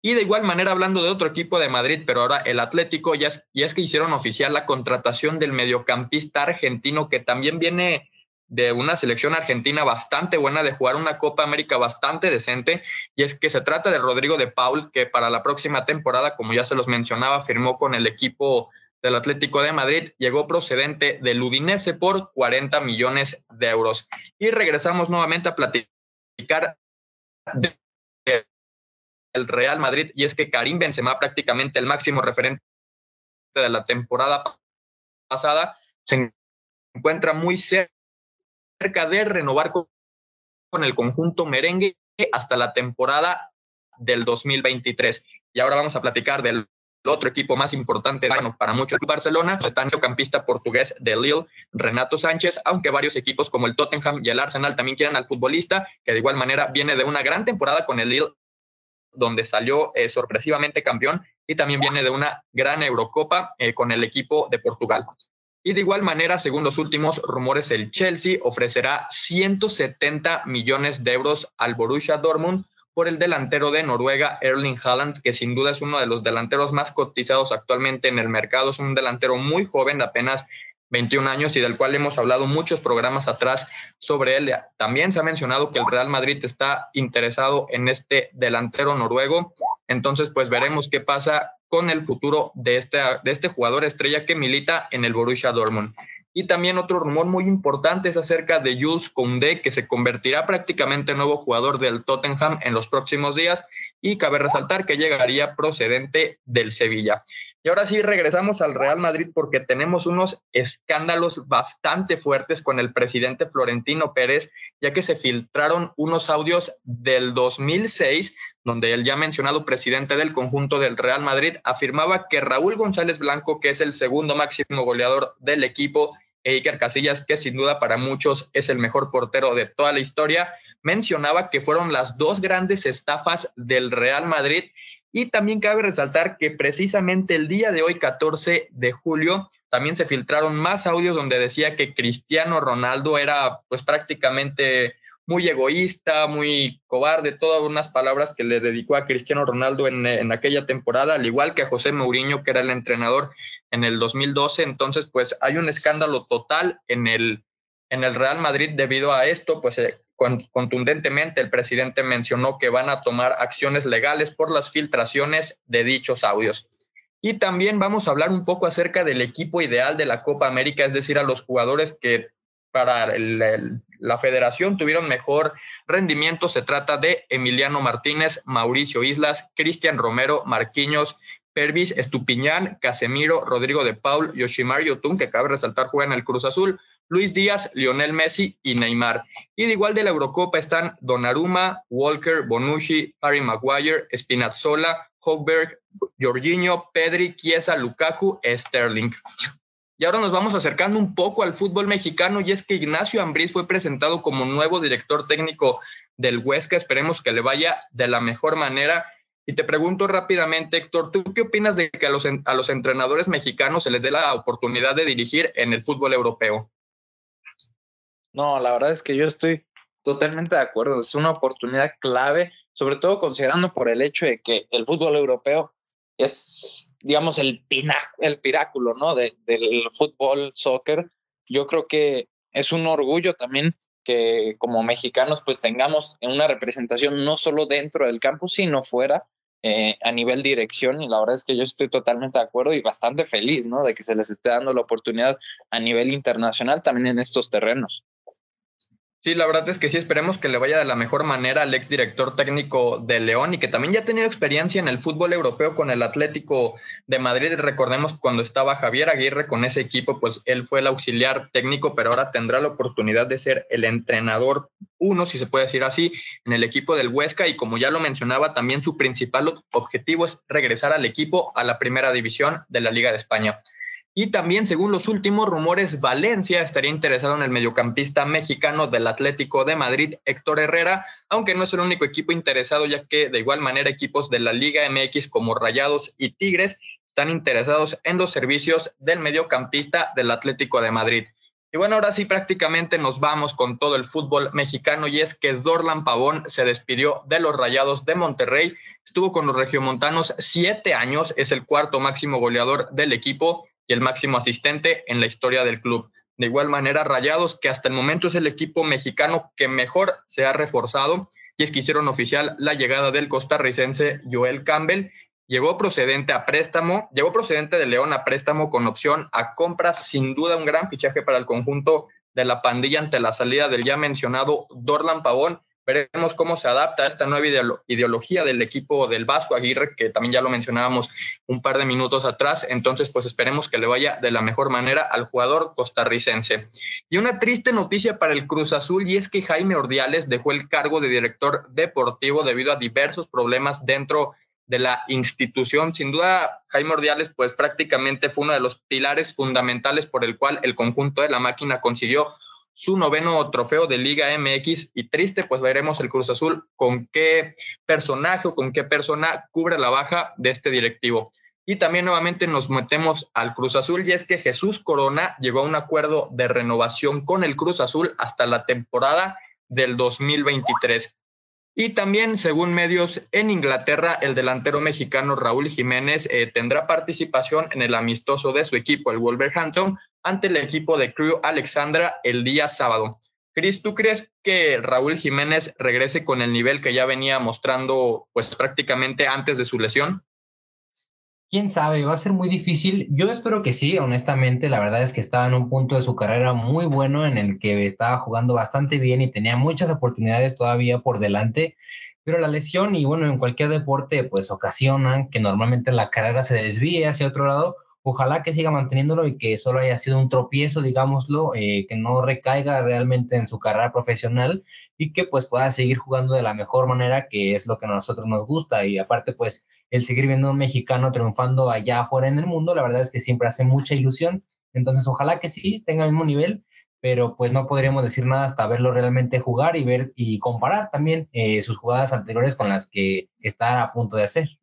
Y de igual manera, hablando de otro equipo de Madrid, pero ahora el Atlético, ya es, ya es que hicieron oficial la contratación del mediocampista argentino que también viene de una selección argentina bastante buena, de jugar una Copa América bastante decente, y es que se trata de Rodrigo de Paul, que para la próxima temporada, como ya se los mencionaba, firmó con el equipo del Atlético de Madrid, llegó procedente del Udinese por 40 millones de euros. Y regresamos nuevamente a platicar del Real Madrid, y es que Karim Benzema, prácticamente el máximo referente de la temporada pasada, se encuentra muy cerca de renovar con, el conjunto merengue hasta la temporada del 2023. Y ahora vamos a platicar del otro equipo más importante bueno, para muchos Barcelona, está el campista portugués de Lille, Renato Sánchez, aunque varios equipos como el Tottenham y el Arsenal también quieren al futbolista, que de igual manera viene de una gran temporada con el Lille, donde salió eh, sorpresivamente campeón, y también viene de una gran Eurocopa eh, con el equipo de Portugal. Y de igual manera, según los últimos rumores, el Chelsea ofrecerá 170 millones de euros al Borussia Dortmund por el delantero de Noruega, Erling Haaland, que sin duda es uno de los delanteros más cotizados actualmente en el mercado. Es un delantero muy joven, de apenas 21 años y del cual hemos hablado muchos programas atrás sobre él. También se ha mencionado que el Real Madrid está interesado en este delantero noruego. Entonces, pues veremos qué pasa con el futuro de este, de este jugador estrella que milita en el Borussia Dortmund. Y también otro rumor muy importante es acerca de Jules Koundé, que se convertirá prácticamente en nuevo jugador del Tottenham en los próximos días y cabe resaltar que llegaría procedente del Sevilla. Y ahora sí regresamos al Real Madrid porque tenemos unos escándalos bastante fuertes con el presidente Florentino Pérez, ya que se filtraron unos audios del 2006 donde el ya mencionado presidente del conjunto del Real Madrid afirmaba que Raúl González Blanco, que es el segundo máximo goleador del equipo, e Iker Casillas, que sin duda para muchos es el mejor portero de toda la historia, mencionaba que fueron las dos grandes estafas del Real Madrid y también cabe resaltar que precisamente el día de hoy, 14 de julio, también se filtraron más audios donde decía que Cristiano Ronaldo era pues prácticamente muy egoísta, muy cobarde, todas unas palabras que le dedicó a Cristiano Ronaldo en, en, aquella temporada, al igual que a José Mourinho, que era el entrenador en el 2012. Entonces, pues hay un escándalo total en el, en el Real Madrid debido a esto, pues eh, contundentemente el presidente mencionó que van a tomar acciones legales por las filtraciones de dichos audios. Y también vamos a hablar un poco acerca del equipo ideal de la Copa América, es decir, a los jugadores que para la federación tuvieron mejor rendimiento. Se trata de Emiliano Martínez, Mauricio Islas, Cristian Romero, Marquiños, Pervis, Estupiñán, Casemiro, Rodrigo de Paul, Yoshimar Yotun, que cabe resaltar juega en el Cruz Azul, Luis Díaz, Lionel Messi y Neymar. Y de igual de la Eurocopa están Donnarumma, Walker, Bonucci, Harry Maguire, Spinazzola, Hogberg, Jorginho, Pedri, Chiesa, Lukaku, Sterling. Y ahora nos vamos acercando un poco al fútbol mexicano y es que Ignacio Ambriz fue presentado como nuevo director técnico del Huesca. Esperemos que le vaya de la mejor manera. Y te pregunto rápidamente, Héctor, ¿tú qué opinas de que a los, a los entrenadores mexicanos se les dé la oportunidad de dirigir en el fútbol europeo? No, la verdad es que yo estoy totalmente de acuerdo. Es una oportunidad clave, sobre todo considerando por el hecho de que el fútbol europeo es, digamos, el, piráculo, ¿no? del fútbol, soccer. Yo creo que es un orgullo también que como mexicanos pues tengamos una representación no solo dentro del campo, sino fuera eh, a nivel dirección y la verdad es que yo estoy totalmente de acuerdo y bastante feliz, ¿no? De que se les esté dando la oportunidad a nivel internacional también en estos terrenos. Sí, la verdad es que sí, esperemos que le vaya de la mejor manera al ex director técnico de León y que también ya ha tenido experiencia en el fútbol europeo con el Atlético de Madrid. Recordemos cuando estaba Javier Aguirre con ese equipo, pues él fue el auxiliar técnico, pero ahora tendrá la oportunidad de ser el entrenador uno, si se puede decir así, en el equipo del Huesca y como ya lo mencionaba, también su principal objetivo es regresar al equipo a la primera división de la Liga de España. Y también, según los últimos rumores, Valencia estaría interesado en el mediocampista mexicano del Atlético de Madrid, Héctor Herrera, aunque no es el único equipo interesado, ya que de igual manera equipos de la Liga MX como Rayados y Tigres están interesados en los servicios del mediocampista del Atlético de Madrid. Y bueno, ahora sí prácticamente nos vamos con todo el fútbol mexicano y es que Dorlan Pavón se despidió de los Rayados de Monterrey, estuvo con los regiomontanos siete años, es el cuarto máximo goleador del equipo y el máximo asistente en la historia del club. De igual manera, Rayados, que hasta el momento es el equipo mexicano que mejor se ha reforzado, y es que hicieron oficial la llegada del costarricense Joel Campbell. Llegó procedente a préstamo, llegó procedente de León a préstamo con opción a compras, sin duda un gran fichaje para el conjunto de la pandilla ante la salida del ya mencionado Dorlan Pavón, Veremos cómo se adapta a esta nueva ideología del equipo del Vasco Aguirre, que también ya lo mencionábamos un par de minutos atrás. Entonces, pues esperemos que le vaya de la mejor manera al jugador costarricense. Y una triste noticia para el Cruz Azul, y es que Jaime Ordiales dejó el cargo de director deportivo debido a diversos problemas dentro de la institución. Sin duda, Jaime Ordiales, pues prácticamente fue uno de los pilares fundamentales por el cual el conjunto de la máquina consiguió su noveno trofeo de Liga MX y triste, pues veremos el Cruz Azul con qué personaje o con qué persona cubre la baja de este directivo. Y también nuevamente nos metemos al Cruz Azul y es que Jesús Corona llegó a un acuerdo de renovación con el Cruz Azul hasta la temporada del 2023. Y también, según medios en Inglaterra, el delantero mexicano Raúl Jiménez eh, tendrá participación en el amistoso de su equipo, el Wolverhampton, ante el equipo de Crew Alexandra el día sábado. Cris, ¿tú crees que Raúl Jiménez regrese con el nivel que ya venía mostrando pues prácticamente antes de su lesión? Quién sabe, va a ser muy difícil. Yo espero que sí, honestamente. La verdad es que estaba en un punto de su carrera muy bueno en el que estaba jugando bastante bien y tenía muchas oportunidades todavía por delante. Pero la lesión y bueno, en cualquier deporte pues ocasionan que normalmente la carrera se desvíe hacia otro lado Ojalá que siga manteniéndolo y que solo haya sido un tropiezo, digámoslo, eh, que no recaiga realmente en su carrera profesional y que pues pueda seguir jugando de la mejor manera, que es lo que a nosotros nos gusta. Y aparte, pues el seguir viendo a un mexicano triunfando allá afuera en el mundo, la verdad es que siempre hace mucha ilusión. Entonces, ojalá que sí tenga el mismo nivel, pero pues no podríamos decir nada hasta verlo realmente jugar y ver y comparar también eh, sus jugadas anteriores con las que está a punto de hacer.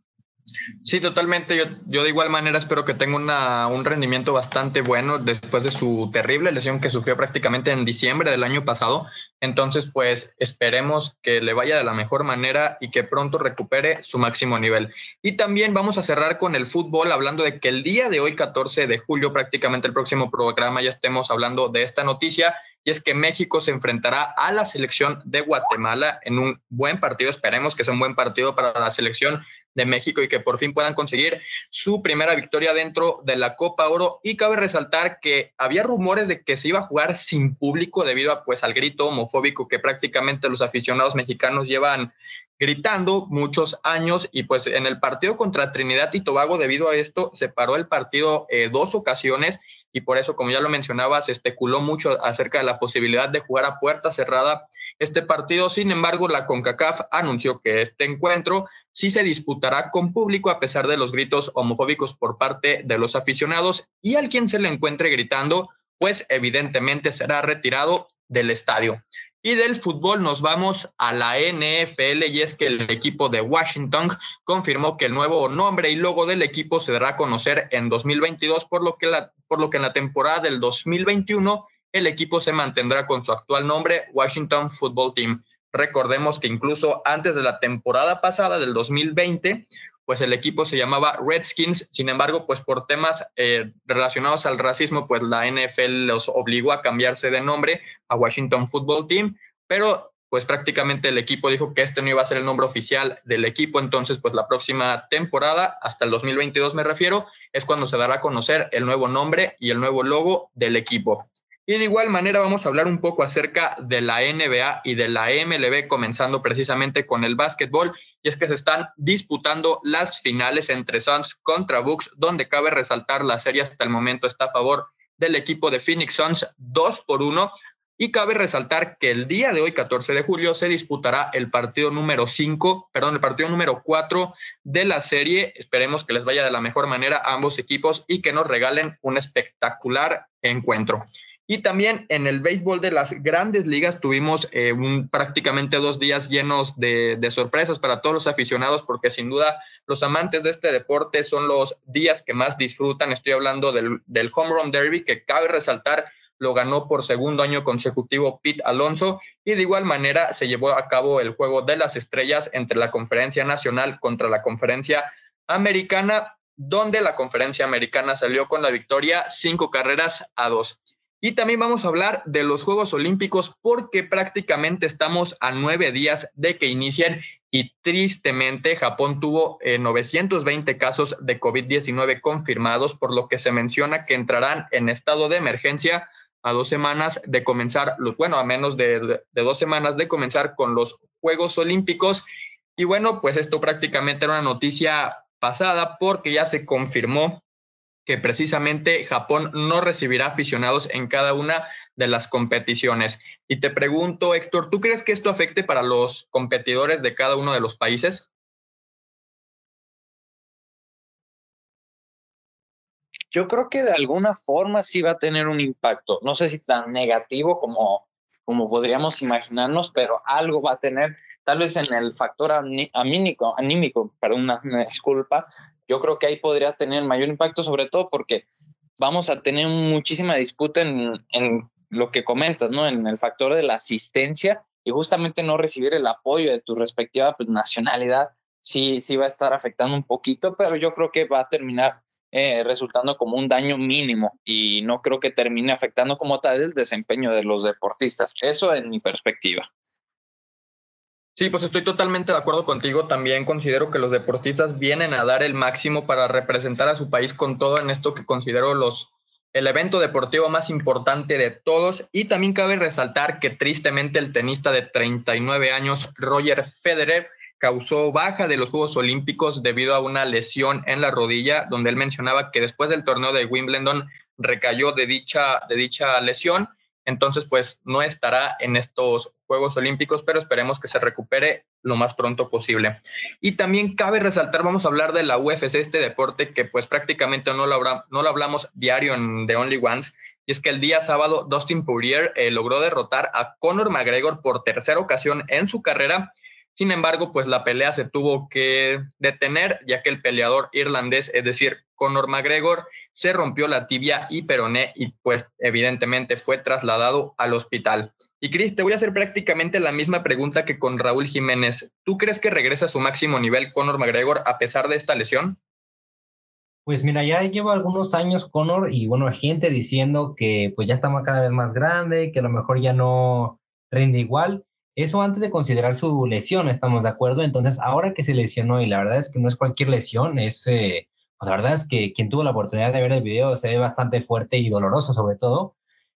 Sí, totalmente. Yo, yo de igual manera espero que tenga una, un rendimiento bastante bueno después de su terrible lesión que sufrió prácticamente en diciembre del año pasado. Entonces, pues esperemos que le vaya de la mejor manera y que pronto recupere su máximo nivel. Y también vamos a cerrar con el fútbol, hablando de que el día de hoy, 14 de julio, prácticamente el próximo programa, ya estemos hablando de esta noticia y es que México se enfrentará a la selección de Guatemala en un buen partido. Esperemos que sea un buen partido para la selección de México y que por fin puedan conseguir su primera victoria dentro de la Copa Oro. Y cabe resaltar que había rumores de que se iba a jugar sin público debido a, pues, al grito homofóbico que prácticamente los aficionados mexicanos llevan gritando muchos años y pues en el partido contra Trinidad y Tobago debido a esto se paró el partido eh, dos ocasiones y por eso, como ya lo mencionaba, se especuló mucho acerca de la posibilidad de jugar a puerta cerrada este partido. Sin embargo, la CONCACAF anunció que este encuentro sí se disputará con público a pesar de los gritos homofóbicos por parte de los aficionados y al quien se le encuentre gritando, pues evidentemente será retirado del estadio. Y del fútbol nos vamos a la NFL y es que el equipo de Washington confirmó que el nuevo nombre y logo del equipo se dará a conocer en 2022, por lo que, la, por lo que en la temporada del 2021 el equipo se mantendrá con su actual nombre Washington Football Team. Recordemos que incluso antes de la temporada pasada del 2020 pues el equipo se llamaba Redskins, sin embargo, pues por temas eh, relacionados al racismo, pues la NFL los obligó a cambiarse de nombre a Washington Football Team, pero pues prácticamente el equipo dijo que este no iba a ser el nombre oficial del equipo, entonces pues la próxima temporada, hasta el 2022 me refiero, es cuando se dará a conocer el nuevo nombre y el nuevo logo del equipo. Y de igual manera vamos a hablar un poco acerca de la NBA y de la MLB, comenzando precisamente con el básquetbol. Y es que se están disputando las finales entre Suns contra Bucks, donde cabe resaltar la serie hasta el momento está a favor del equipo de Phoenix Suns 2 por 1. Y cabe resaltar que el día de hoy, 14 de julio, se disputará el partido número 5, perdón, el partido número 4 de la serie. Esperemos que les vaya de la mejor manera a ambos equipos y que nos regalen un espectacular encuentro. Y también en el béisbol de las grandes ligas tuvimos eh, un, prácticamente dos días llenos de, sorpresas para todos los aficionados, porque sin duda los amantes de este deporte son los días que más disfrutan. Estoy hablando del, del Home Run Derby, que cabe resaltar, lo ganó por segundo año consecutivo Pete Alonso, y de igual manera se llevó a cabo el juego de las estrellas entre la Conferencia Nacional contra la Conferencia Americana, donde la Conferencia Americana salió con la victoria cinco carreras a dos. Y también vamos a hablar de los Juegos Olímpicos porque prácticamente estamos a nueve días de que inicien y tristemente Japón tuvo 920 eh, casos de COVID-19 confirmados, por lo que se menciona que entrarán en estado de emergencia a dos semanas de comenzar, los, bueno, a menos de dos semanas de comenzar con los Juegos Olímpicos. Y bueno, pues esto prácticamente era una noticia pasada porque ya se confirmó que precisamente Japón no recibirá aficionados en cada una de las competiciones. Y te pregunto, Héctor, ¿tú crees que esto afecte para los competidores de cada uno de los países? Yo creo que de alguna forma sí va a tener un impacto. No sé si tan negativo como, como podríamos imaginarnos, pero algo va a tener, tal vez en el factor anímico, anímico perdón, una disculpa, yo creo que ahí podría tener mayor impacto, sobre todo porque vamos a tener muchísima disputa en, en lo que comentas, ¿no? En el factor de la asistencia y justamente no recibir el apoyo de tu respectiva pues, nacionalidad, sí, sí va a estar afectando un poquito, pero yo creo que va a terminar eh, resultando como un daño mínimo y no creo que termine afectando como tal el desempeño de los deportistas. Eso en mi perspectiva. Sí, pues estoy totalmente de acuerdo contigo. También considero que los deportistas vienen a dar el máximo para representar a su país con todo en esto que considero los el evento deportivo más importante de todos. Y también cabe resaltar que tristemente el tenista de 39 años, Roger Federer, causó baja de los Juegos Olímpicos debido a una lesión en la rodilla, donde él mencionaba que después del torneo de Wimbledon recayó de dicha, de dicha lesión entonces, pues no estará en estos Juegos Olímpicos, pero esperemos que se recupere lo más pronto posible. Y también cabe resaltar, vamos a hablar de la UFC, este deporte que pues prácticamente no lo, hablamos diario en The Only Ones, y es que el día sábado Dustin Poirier eh, logró derrotar a Conor McGregor por tercera ocasión en su carrera. Sin embargo, pues la pelea se tuvo que detener, ya que el peleador irlandés, es decir, Conor McGregor, se rompió la tibia y peroné y pues evidentemente fue trasladado al hospital. Y Cris, te voy a hacer prácticamente la misma pregunta que con Raúl Jiménez. ¿Tú crees que regresa a su máximo nivel Conor McGregor a pesar de esta lesión? Pues mira, ya lleva algunos años Conor y bueno, gente diciendo que pues ya está cada vez más grande, que a lo mejor ya no rinde igual. Eso antes de considerar su lesión, estamos de acuerdo. Entonces, ahora que se lesionó y la verdad es que no es cualquier lesión, es eh, la verdad es que quien tuvo la oportunidad de ver el video se ve bastante fuerte y doloroso sobre todo.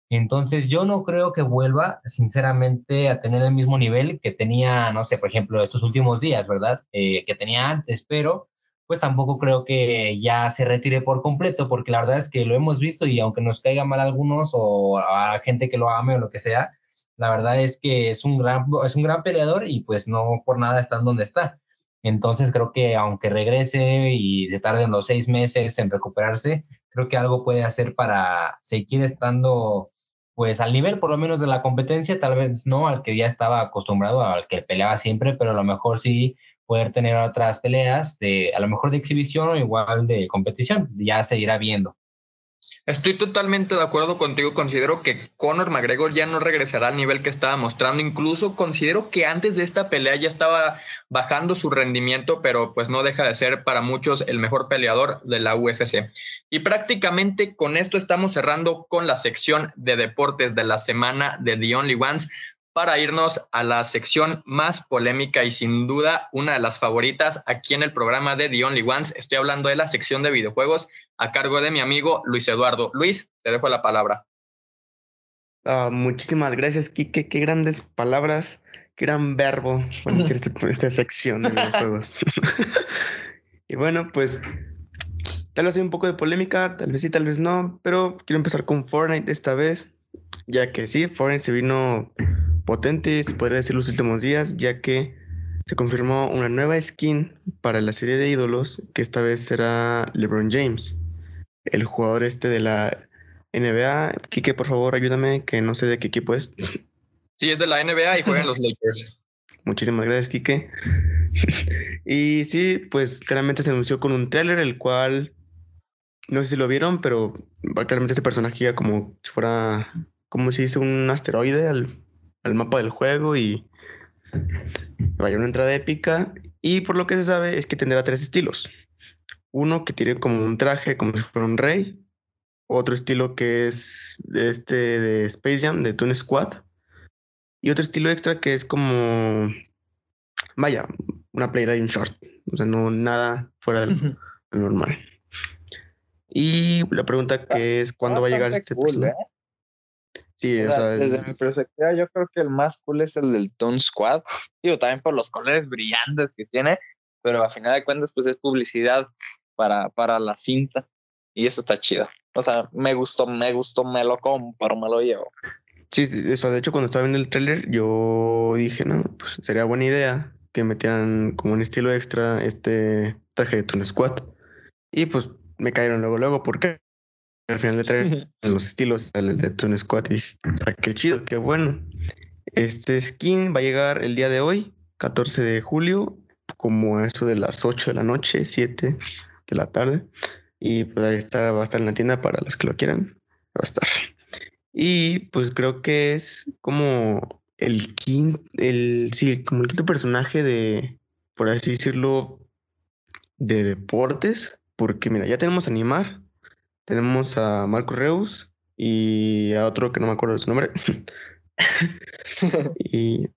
Entonces yo no creo que vuelva, sinceramente, a tener el mismo nivel que tenía, no sé, por ejemplo, estos últimos días, ¿verdad? Eh, que tenía antes, pero pues tampoco creo que ya se retire por completo, porque la verdad es que lo hemos visto y aunque nos caigan mal algunos o a gente que lo ame o lo que sea, la verdad es que es un gran, es un gran peleador y pues no por nada está en donde está. Entonces creo que aunque regrese y se tarden los seis meses en recuperarse, creo que algo puede hacer para seguir estando pues al nivel por lo menos de la competencia, tal vez no al que ya estaba acostumbrado, al que peleaba siempre, pero a lo mejor sí poder tener otras peleas, de, a lo mejor de exhibición o igual de competición, ya se irá viendo. Estoy totalmente de acuerdo contigo. Considero que Conor McGregor ya no regresará al nivel que estaba mostrando. Incluso considero que antes de esta pelea ya estaba bajando su rendimiento, pero pues no deja de ser para muchos el mejor peleador de la UFC. Y prácticamente con esto estamos cerrando con la sección de deportes de la semana de The Only Ones para irnos a la sección más polémica y sin duda una de las favoritas aquí en el programa de The Only Ones. Estoy hablando de la sección de videojuegos a cargo de mi amigo Luis Eduardo. Luis, te dejo la palabra. Ah, muchísimas gracias, Kike. Qué grandes palabras, qué gran verbo para decir este, esta sección de videojuegos. y bueno, pues tal vez hay un poco de polémica, tal vez sí, tal vez no, pero quiero empezar con Fortnite esta vez, ya que sí, Fortnite se vino potente, se podría decir los últimos días, ya que se confirmó una nueva skin para la serie de ídolos, que esta vez será LeBron James, el jugador este de la NBA. Kike, por favor, ayúdame, que no sé de qué equipo es. Sí, es de la NBA y juegan los Lakers. Muchísimas gracias, Kike. y sí, pues claramente se anunció con un trailer, el cual no sé si lo vieron, pero claramente ese personaje iba como si fuera, como si hizo un asteroide al al mapa del juego y vaya una entrada épica. Y por lo que se sabe es que tendrá tres estilos. Uno que tiene como un traje, como si fuera un rey. Otro estilo que es este de Space Jam, de Toon Squad. Y otro estilo extra que es como, vaya, una player un short. O sea, no nada fuera del normal. Y la pregunta que es, ¿cuándo va a llegar este? ¿eh? Sí, desde mi perspectiva, yo creo que el más cool es el del Tone Squad. Digo, también por los colores brillantes que tiene, pero a final de cuentas, pues es publicidad para, para la cinta. Y eso está chido. O sea, me gustó, me gustó, me lo compro, me lo llevo. Sí, sí, eso. De hecho, cuando estaba viendo el tráiler, yo dije, no, pues sería buena idea que metieran como un estilo extra este traje de Tune Squad. Y pues me cayeron luego, luego, porque al final de traer los estilos del de Squad y qué chido, qué bueno. Este skin va a llegar el día de hoy, 14 de julio, como eso de las 8 de la noche, 7 de la tarde. Y pues ahí está, va a estar en la tienda para los que lo quieran. Va a estar. Y pues creo que es como el quinto, el, sí, como el quinto personaje de, por así decirlo, de deportes. Porque mira, ya tenemos Animar, tenemos a Marco Reus y a otro que no me acuerdo de su nombre. y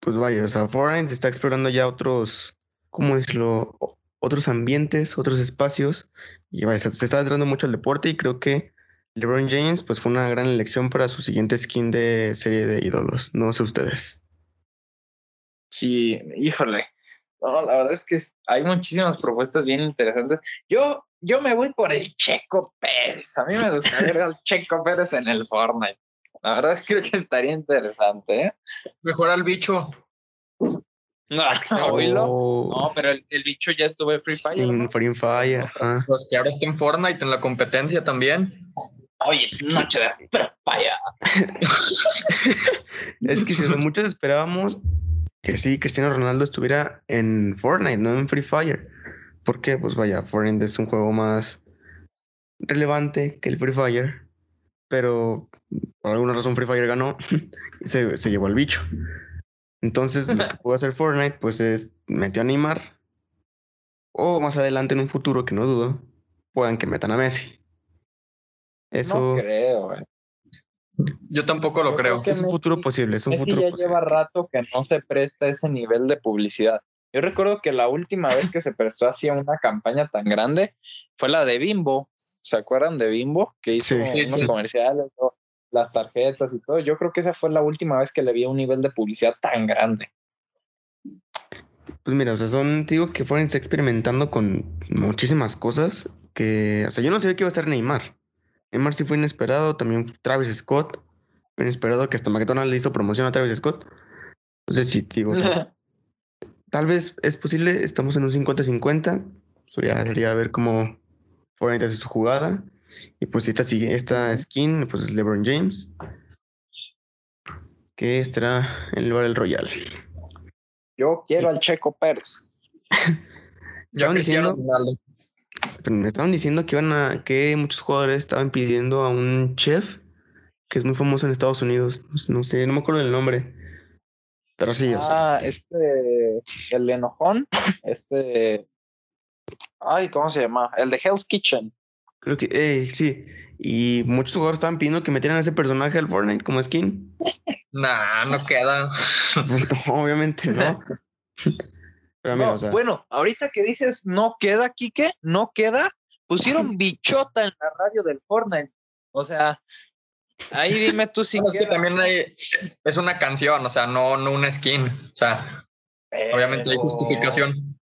pues vaya, o sea, Fortnite está explorando ya otros, ¿cómo decirlo? Otros ambientes, otros espacios. Y vaya, se, está entrando mucho al deporte y creo que LeBron James pues fue una gran elección para su siguiente skin de serie de ídolos. No sé ustedes. Sí, híjole. No, la verdad es que hay muchísimas propuestas bien interesantes. Yo yo me voy por el Checo Pérez. A mí me gustaría ver al Checo Pérez en el Fortnite. La verdad es que creo que estaría interesante, ¿eh? Mejor al bicho. No, no, no pero el, bicho ya estuvo en Free Fire. En Free Fire. Pues que ahora está en Fortnite, en la competencia también. Oye, es noche de Free Fire. es que si muchos esperábamos que sí, Cristiano Ronaldo estuviera en Fortnite, no en Free Fire. Porque, pues vaya, Fortnite es un juego más relevante que el Free Fire, pero por alguna razón Free Fire ganó y se, se llevó al bicho. Entonces, lo que pudo hacer Fortnite, pues es metió a Neymar, o más adelante en un futuro, que no dudo, puedan que metan a Messi. Eso. No creo, eh. Yo tampoco lo creo. es un futuro posible, es un futuro ya posible. lleva rato que no se presta ese nivel de publicidad. Yo recuerdo que la última vez que se prestó hacia una campaña tan grande fue la de Bimbo. ¿Se acuerdan de Bimbo? Que hizo unos comerciales, las tarjetas y todo. Yo creo que esa fue la última vez que le vi un nivel de publicidad tan grande. Pues mira, o sea, son, digo que fueron experimentando con muchísimas cosas que, o sea, yo no sabía que iba a ser Neymar. Neymar sí fue inesperado, también Travis Scott, fue inesperado que hasta McDonald's le hizo promoción a Travis Scott. Entonces sí, digo, Tal vez es posible, estamos en un 50-50. Ya sería ver cómo Fortnite hace su jugada. Y pues esta, esta skin, pues es LeBron James. Que estará en el Battle Royale. Yo quiero al Checo Pérez. Estaban diciendo pero me estaban diciendo que iban a, que muchos jugadores estaban pidiendo a un chef que es muy famoso en Estados Unidos. No sé, no me acuerdo del nombre. Pero sí, o sea, Ah, este, el enojón, este, ay, ¿cómo se llama? El de Hell's Kitchen. creo que, eh, sí. Y muchos jugadores estaban pidiendo que metieran a ese personaje al Fortnite como skin. Nah, no queda. No, obviamente no. Pero mira, No, o sea, bueno, ahorita que dices no queda, Quique, no queda, pusieron bichota en la radio del Fortnite. O sea, ahí dime tú si es que también hay, es una canción, o sea, no, no una skin. O sea, obviamente hay justificación.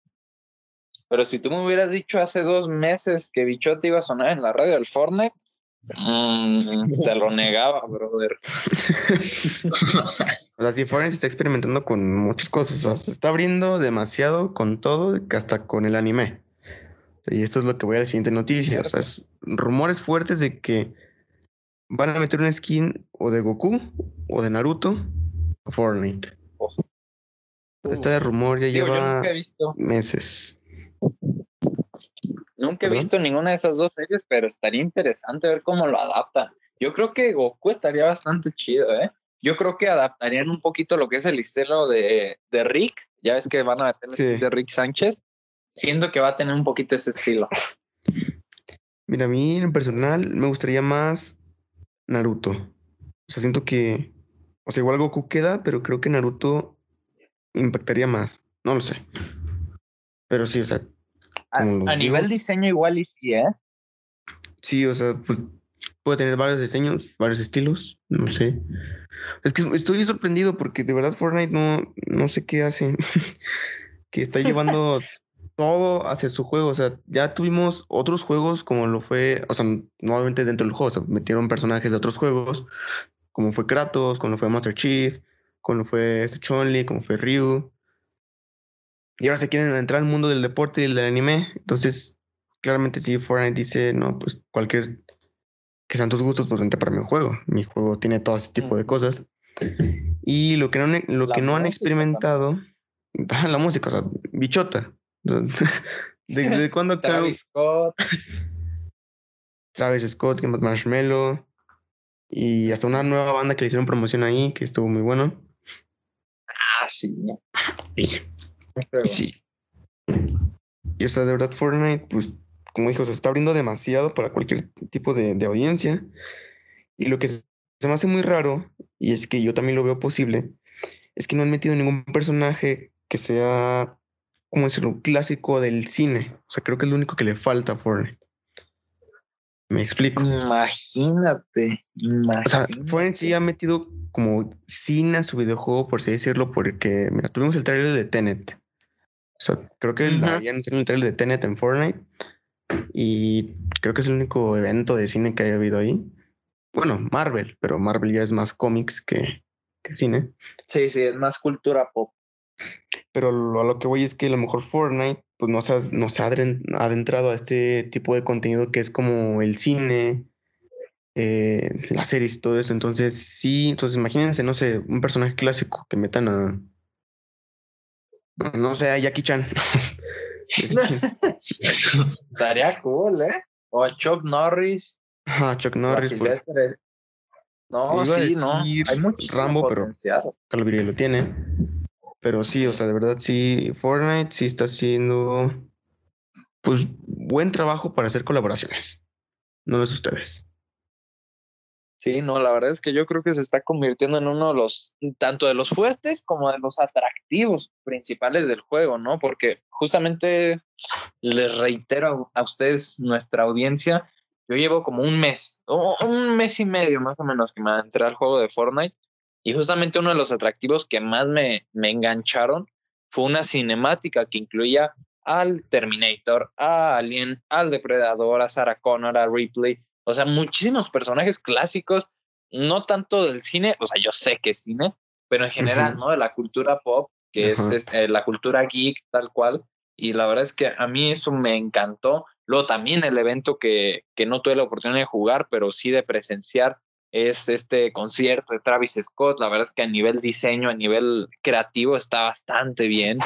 Pero si tú me hubieras dicho hace dos meses que bichota iba a sonar en la radio del Fortnite, mm, te lo negaba, brother. o sea, sí, Fortnite está experimentando con muchas cosas. O sea, se está abriendo demasiado con todo, que hasta con el anime. O y esto es lo que voy a la siguiente noticia. O sea, es rumores fuertes de que van a meter una skin o de Goku o de Naruto a Fortnite. Este rumor ya Digo, yo lleva nunca he visto, meses. nunca he ¿Perdón? visto ninguna de esas dos series, pero estaría interesante ver cómo lo adaptan. Yo creo que Goku estaría bastante chido, ¿eh? Yo creo que adaptarían un poquito lo que es el estilo de, de Rick. Ya ves que van a el Sí. estilo de Rick Sánchez. Siento que va a tener un poquito ese estilo. Mira, a mí en personal me gustaría más Naruto. O sea, siento que, o sea, igual Goku queda, pero creo que Naruto impactaría más. No lo sé. Pero sí, o sea, A, nivel diseño igual y sí, ¿eh? sí, o sea, pues puede tener varios diseños, varios estilos, no sé. Es que estoy sorprendido porque de verdad Fortnite no, no sé qué hace. que está llevando todo hacia su juego. O sea, ya tuvimos otros juegos como lo fue, o sea, nuevamente dentro del juego, o sea, metieron personajes de otros juegos, como fue Kratos, como fue Master Chief, como fue este Chun-Li, como fue Ryu. Y ahora se quieren entrar al mundo del deporte y del anime. Entonces, claramente sí, Fortnite dice, no, pues cualquier que sean tus gustos, pues vente para mi juego. Mi juego tiene todo ese tipo de cosas. Y lo que no, han- lo La que no han experimentado, la música, o sea, bichota. ¿Desde cuándo Travis Scott. Travis Scott, Kim Marshmello y hasta una nueva banda que le hicieron promoción ahí, que estuvo muy bueno. Ah, sí. Y sí. Y o sea, de verdad, Fortnite, pues, como dijo, se está abriendo demasiado para cualquier tipo de, de audiencia. Y lo que se se me hace muy raro, y es que yo también lo veo posible, es que no han metido ningún personaje que sea, como decirlo, clásico del cine. O sea, creo que es lo único que le falta a Fortnite. Me explico. Imagínate, O sea, imagínate. Fortnite sí ha metido como cine a su videojuego, por así decirlo, porque, mira, tuvimos el trailer de Tenet. O sea, creo que ya anunciaron el trailer de Tenet en Fortnite. Y creo que es el único evento de cine que haya habido ahí. Bueno, Marvel, pero Marvel ya es más cómics que, que cine. Sí, sí, es más cultura pop. Pero lo- a lo que voy es que a lo mejor Fortnite pues no se ha, ha adentrado a este tipo de contenido que es como el cine, eh, las series y todo eso. Entonces, sí, entonces imagínense, no sé, un personaje clásico que metan a, no sé, a Jackie Chan. Estaría cool, ¿eh? O a Chuck Norris. Ajá, Chuck Norris, pues, No, Sí, no. Hay mucho Rambo, pero- potencial. Duty lo tiene. Pero sí, o sea, de verdad sí, Fortnite sí está haciendo pues buen trabajo para hacer colaboraciones. No es ustedes. Sí, no, la verdad es que yo creo que se está convirtiendo en uno de los, tanto de los fuertes como de los atractivos principales del juego, ¿no? Porque justamente les reitero a ustedes, nuestra audiencia, yo llevo como un mes, o un mes y medio más o menos que me entré al juego de Fortnite y justamente uno de los atractivos que más me, me engancharon fue una cinemática que incluía al Terminator, a Alien, al Depredador, a Sarah Connor, a Ripley, o sea, muchísimos personajes clásicos, no tanto del cine, o sea, yo sé que es cine, pero en general. ¿no? De la cultura pop, que es, es, eh, la cultura geek, tal cual. Y la verdad es que a mí eso me encantó. Luego también el evento que, que no tuve la oportunidad de jugar, pero sí de presenciar, es este concierto de Travis Scott. La verdad es que a nivel diseño, a nivel creativo está bastante bien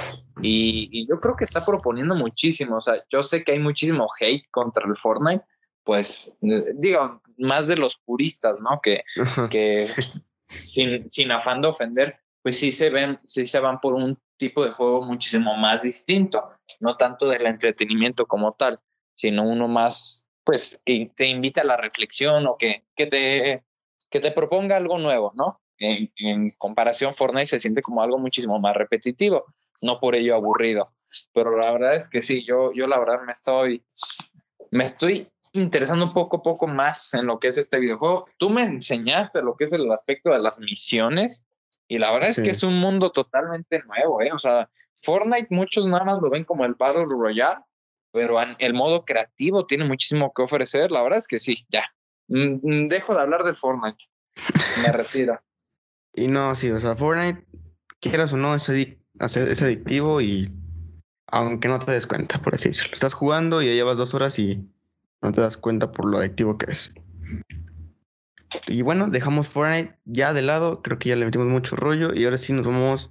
y, yo creo que está proponiendo muchísimo. O sea, yo sé que hay muchísimo hate contra el Fortnite, pues digo, más de los puristas, ¿no? Que, que sin, sin afán de ofender, pues sí se ven, sí se van por un tipo de juego muchísimo más distinto, no tanto del entretenimiento como tal, sino uno más, pues, que te invita a la reflexión o que, que, te, que te proponga algo nuevo, ¿no? En, en, comparación, Fortnite se siente como algo muchísimo más repetitivo, no por ello aburrido. Pero la verdad es que sí, yo, yo la verdad me estoy, me estoy interesando un poco, poco más en lo que es este videojuego. Tú me enseñaste lo que es el aspecto de las misiones y la verdad es que es un mundo totalmente nuevo, ¿eh? O sea, Fortnite muchos nada más lo ven como el Battle Royale, pero el modo creativo tiene muchísimo que ofrecer. La verdad es que sí, ya. Mm, mm, dejo de hablar de Fortnite. Me retiro. y no, sí, o sea, Fortnite, quieras o no, es, es adictivo y aunque no te des cuenta, por así decirlo. Estás jugando y ya llevas dos horas y no te das cuenta por lo adictivo que es. Y bueno, dejamos Fortnite ya de lado, creo que ya le metimos mucho rollo y ahora sí nos vamos,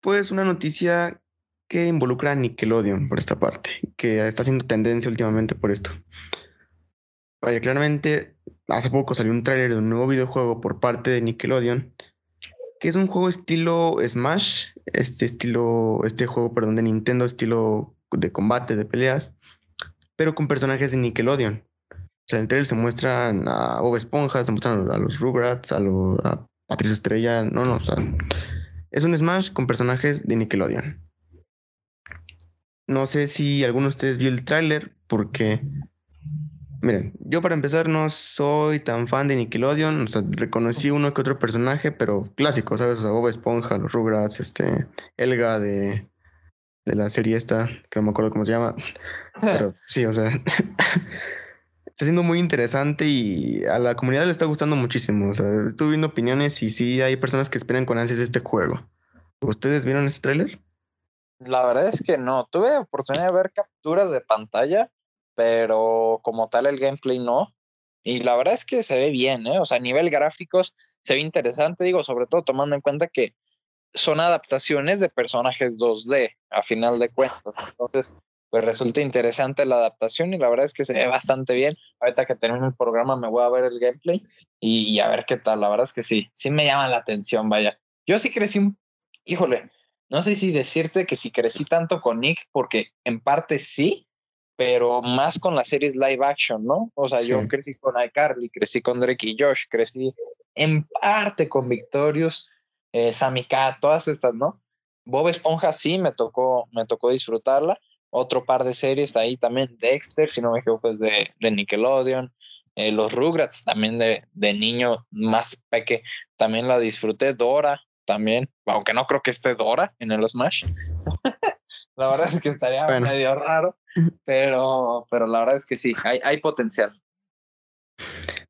pues una noticia que involucra a Nickelodeon por esta parte, que está haciendo tendencia últimamente por esto. Vaya, claramente hace poco salió un tráiler de un nuevo videojuego por parte de Nickelodeon, que es un juego estilo Smash, este estilo, este juego, perdón, de Nintendo, estilo de combate, de peleas, pero con personajes de Nickelodeon. O sea, en el trailer se muestran a Bob Esponja, se muestran a los Rugrats, a, los, Patricio Estrella. No, no, o sea, es un Smash con personajes de Nickelodeon. No sé si alguno de ustedes vio el tráiler, porque, miren, yo para empezar no soy tan fan de Nickelodeon, o sea, reconocí uno que otro personaje, pero clásico, ¿sabes? O sea, Bob Esponja, los Rugrats, este, Elga de, de la serie esta, que no me acuerdo cómo se llama, pero sí, o sea, está siendo muy interesante y a la comunidad le está gustando muchísimo. O sea, estuve viendo opiniones y sí hay personas que esperan con ansias este juego. ¿Ustedes vieron este tráiler? La verdad es que no. Tuve oportunidad de ver capturas de pantalla, pero como tal el gameplay no. Y la verdad es que se ve bien, ¿eh? O sea, a nivel gráficos se ve interesante, digo, sobre todo tomando en cuenta que son adaptaciones de personajes 2D, a final de cuentas. Entonces, pues resulta interesante la adaptación y la verdad es que se ve bastante bien. Ahorita que termine el programa me voy a ver el gameplay y, a ver qué tal. La verdad es que sí, sí me llama la atención, vaya. Yo sí crecí un, híjole, no sé si decirte que sí crecí tanto con Nick, porque en parte sí, pero más con las series live action, ¿no? O sea, yo crecí con iCarly, crecí con Drake y Josh, crecí en parte con Victorious, eh, Sammy Cat, todas estas, ¿no? Bob Esponja sí me tocó, me tocó disfrutarla otro par de series ahí también, Dexter, si no me equivoco, es de, de Nickelodeon. Eh, los Rugrats también de, de, niño más peque, también la disfruté. Dora también, aunque no creo que esté Dora en el Smash. la verdad es que estaría medio raro, pero, pero la verdad es que sí, hay, hay potencial.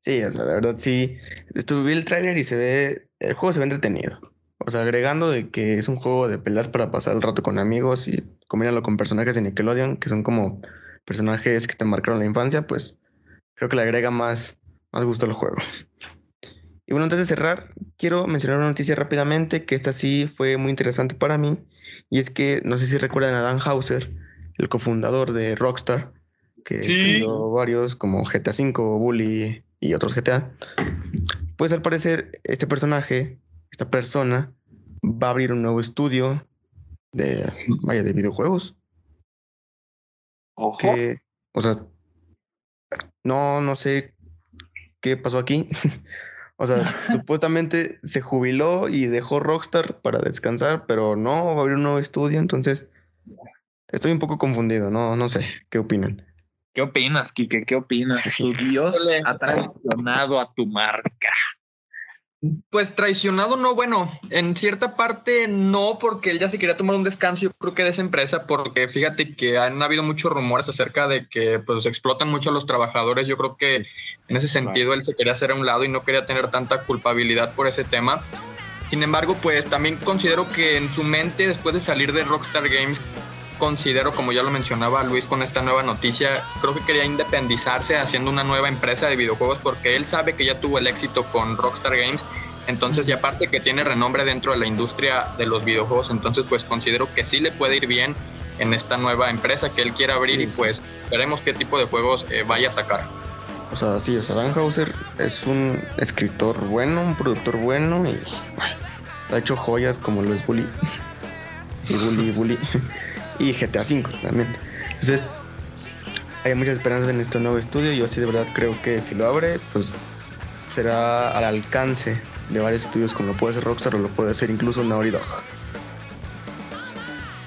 Sí, o sea, la verdad sí. Estuve el trailer y se ve, el juego se ve entretenido. O sea, agregando de que es un juego de peleas para pasar el rato con amigos y combinarlo con personajes de Nickelodeon, que son como personajes que te marcaron la infancia, pues creo que le agrega más, más gusto al juego. Y bueno, antes de cerrar, quiero mencionar una noticia rápidamente, que esta sí fue muy interesante para mí, y es que no sé si recuerdan a Dan Hauser, el cofundador de Rockstar, que sí. varios como GTA V, Bully y otros GTA. Pues al parecer este personaje esta persona va a abrir un nuevo estudio de, vaya, de videojuegos. Ojo. o sea, no, no sé qué pasó aquí. o sea, supuestamente se jubiló y dejó Rockstar para descansar, pero no, va a abrir un nuevo estudio, entonces estoy un poco confundido, no, no sé, ¿qué opinan? ¿Qué opinas, Kike? ¿Qué opinas? Tu Dios ha traicionado a tu marca. Pues traicionado no, bueno, en cierta parte no, porque él ya se quería tomar un descanso, yo creo que de esa empresa, porque fíjate que han habido muchos rumores acerca de que pues explotan mucho a los trabajadores, yo creo que en ese sentido él se quería hacer a un lado y no quería tener tanta culpabilidad por ese tema. Sin embargo, pues también considero que en su mente, después de salir de Rockstar Games, considero, como ya lo mencionaba Luis con esta nueva noticia, creo que quería independizarse haciendo una nueva empresa de videojuegos porque él sabe que ya tuvo el éxito con Rockstar Games. Entonces, y aparte que tiene renombre dentro de la industria de los videojuegos, entonces pues considero que sí le puede ir bien en esta nueva empresa que él quiere abrir y pues veremos qué tipo de juegos eh, vaya a sacar. O sea, sí, o sea, Dan Hauser es un escritor bueno, un productor bueno y ha hecho joyas como lo es Bully. Y Bully, Bully. Y GTA V también. Entonces, hay muchas esperanzas en este nuevo estudio. Yo sí de verdad creo que si lo abre, pues será al alcance de varios estudios como lo puede ser Rockstar o lo puede ser incluso Naughty Dog.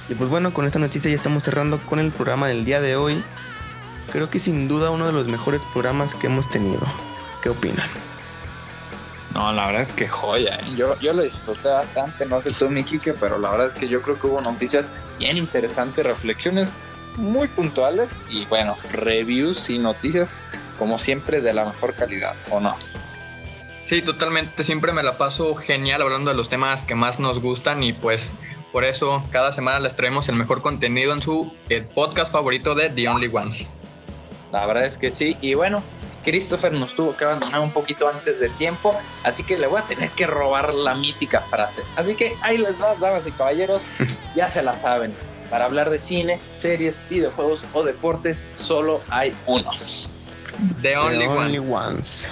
Y pues bueno, con esta noticia ya estamos cerrando con el programa del día de hoy. Creo que sin duda uno de los mejores programas que hemos tenido. ¿Qué opinan? No, la verdad es que joya. ¿eh? Yo, yo lo disfruté bastante, no sé tú, mi Kike, pero la verdad es que yo creo que hubo noticias bien interesantes, reflexiones muy puntuales y bueno, reviews y noticias como siempre de la mejor calidad, ¿o no? Sí, totalmente. Siempre me la paso genial hablando de los temas que más nos gustan y pues por eso cada semana les traemos el mejor contenido en su eh, podcast favorito de The Only Ones. La verdad es que sí. Y bueno, Christopher nos tuvo que abandonar un poquito antes de tiempo, así que le voy a tener que robar la mítica frase. Así que ahí les va, damas y caballeros, ya se la saben. Para hablar de cine, series, videojuegos o deportes, solo hay unos. The Only, The only One. ones.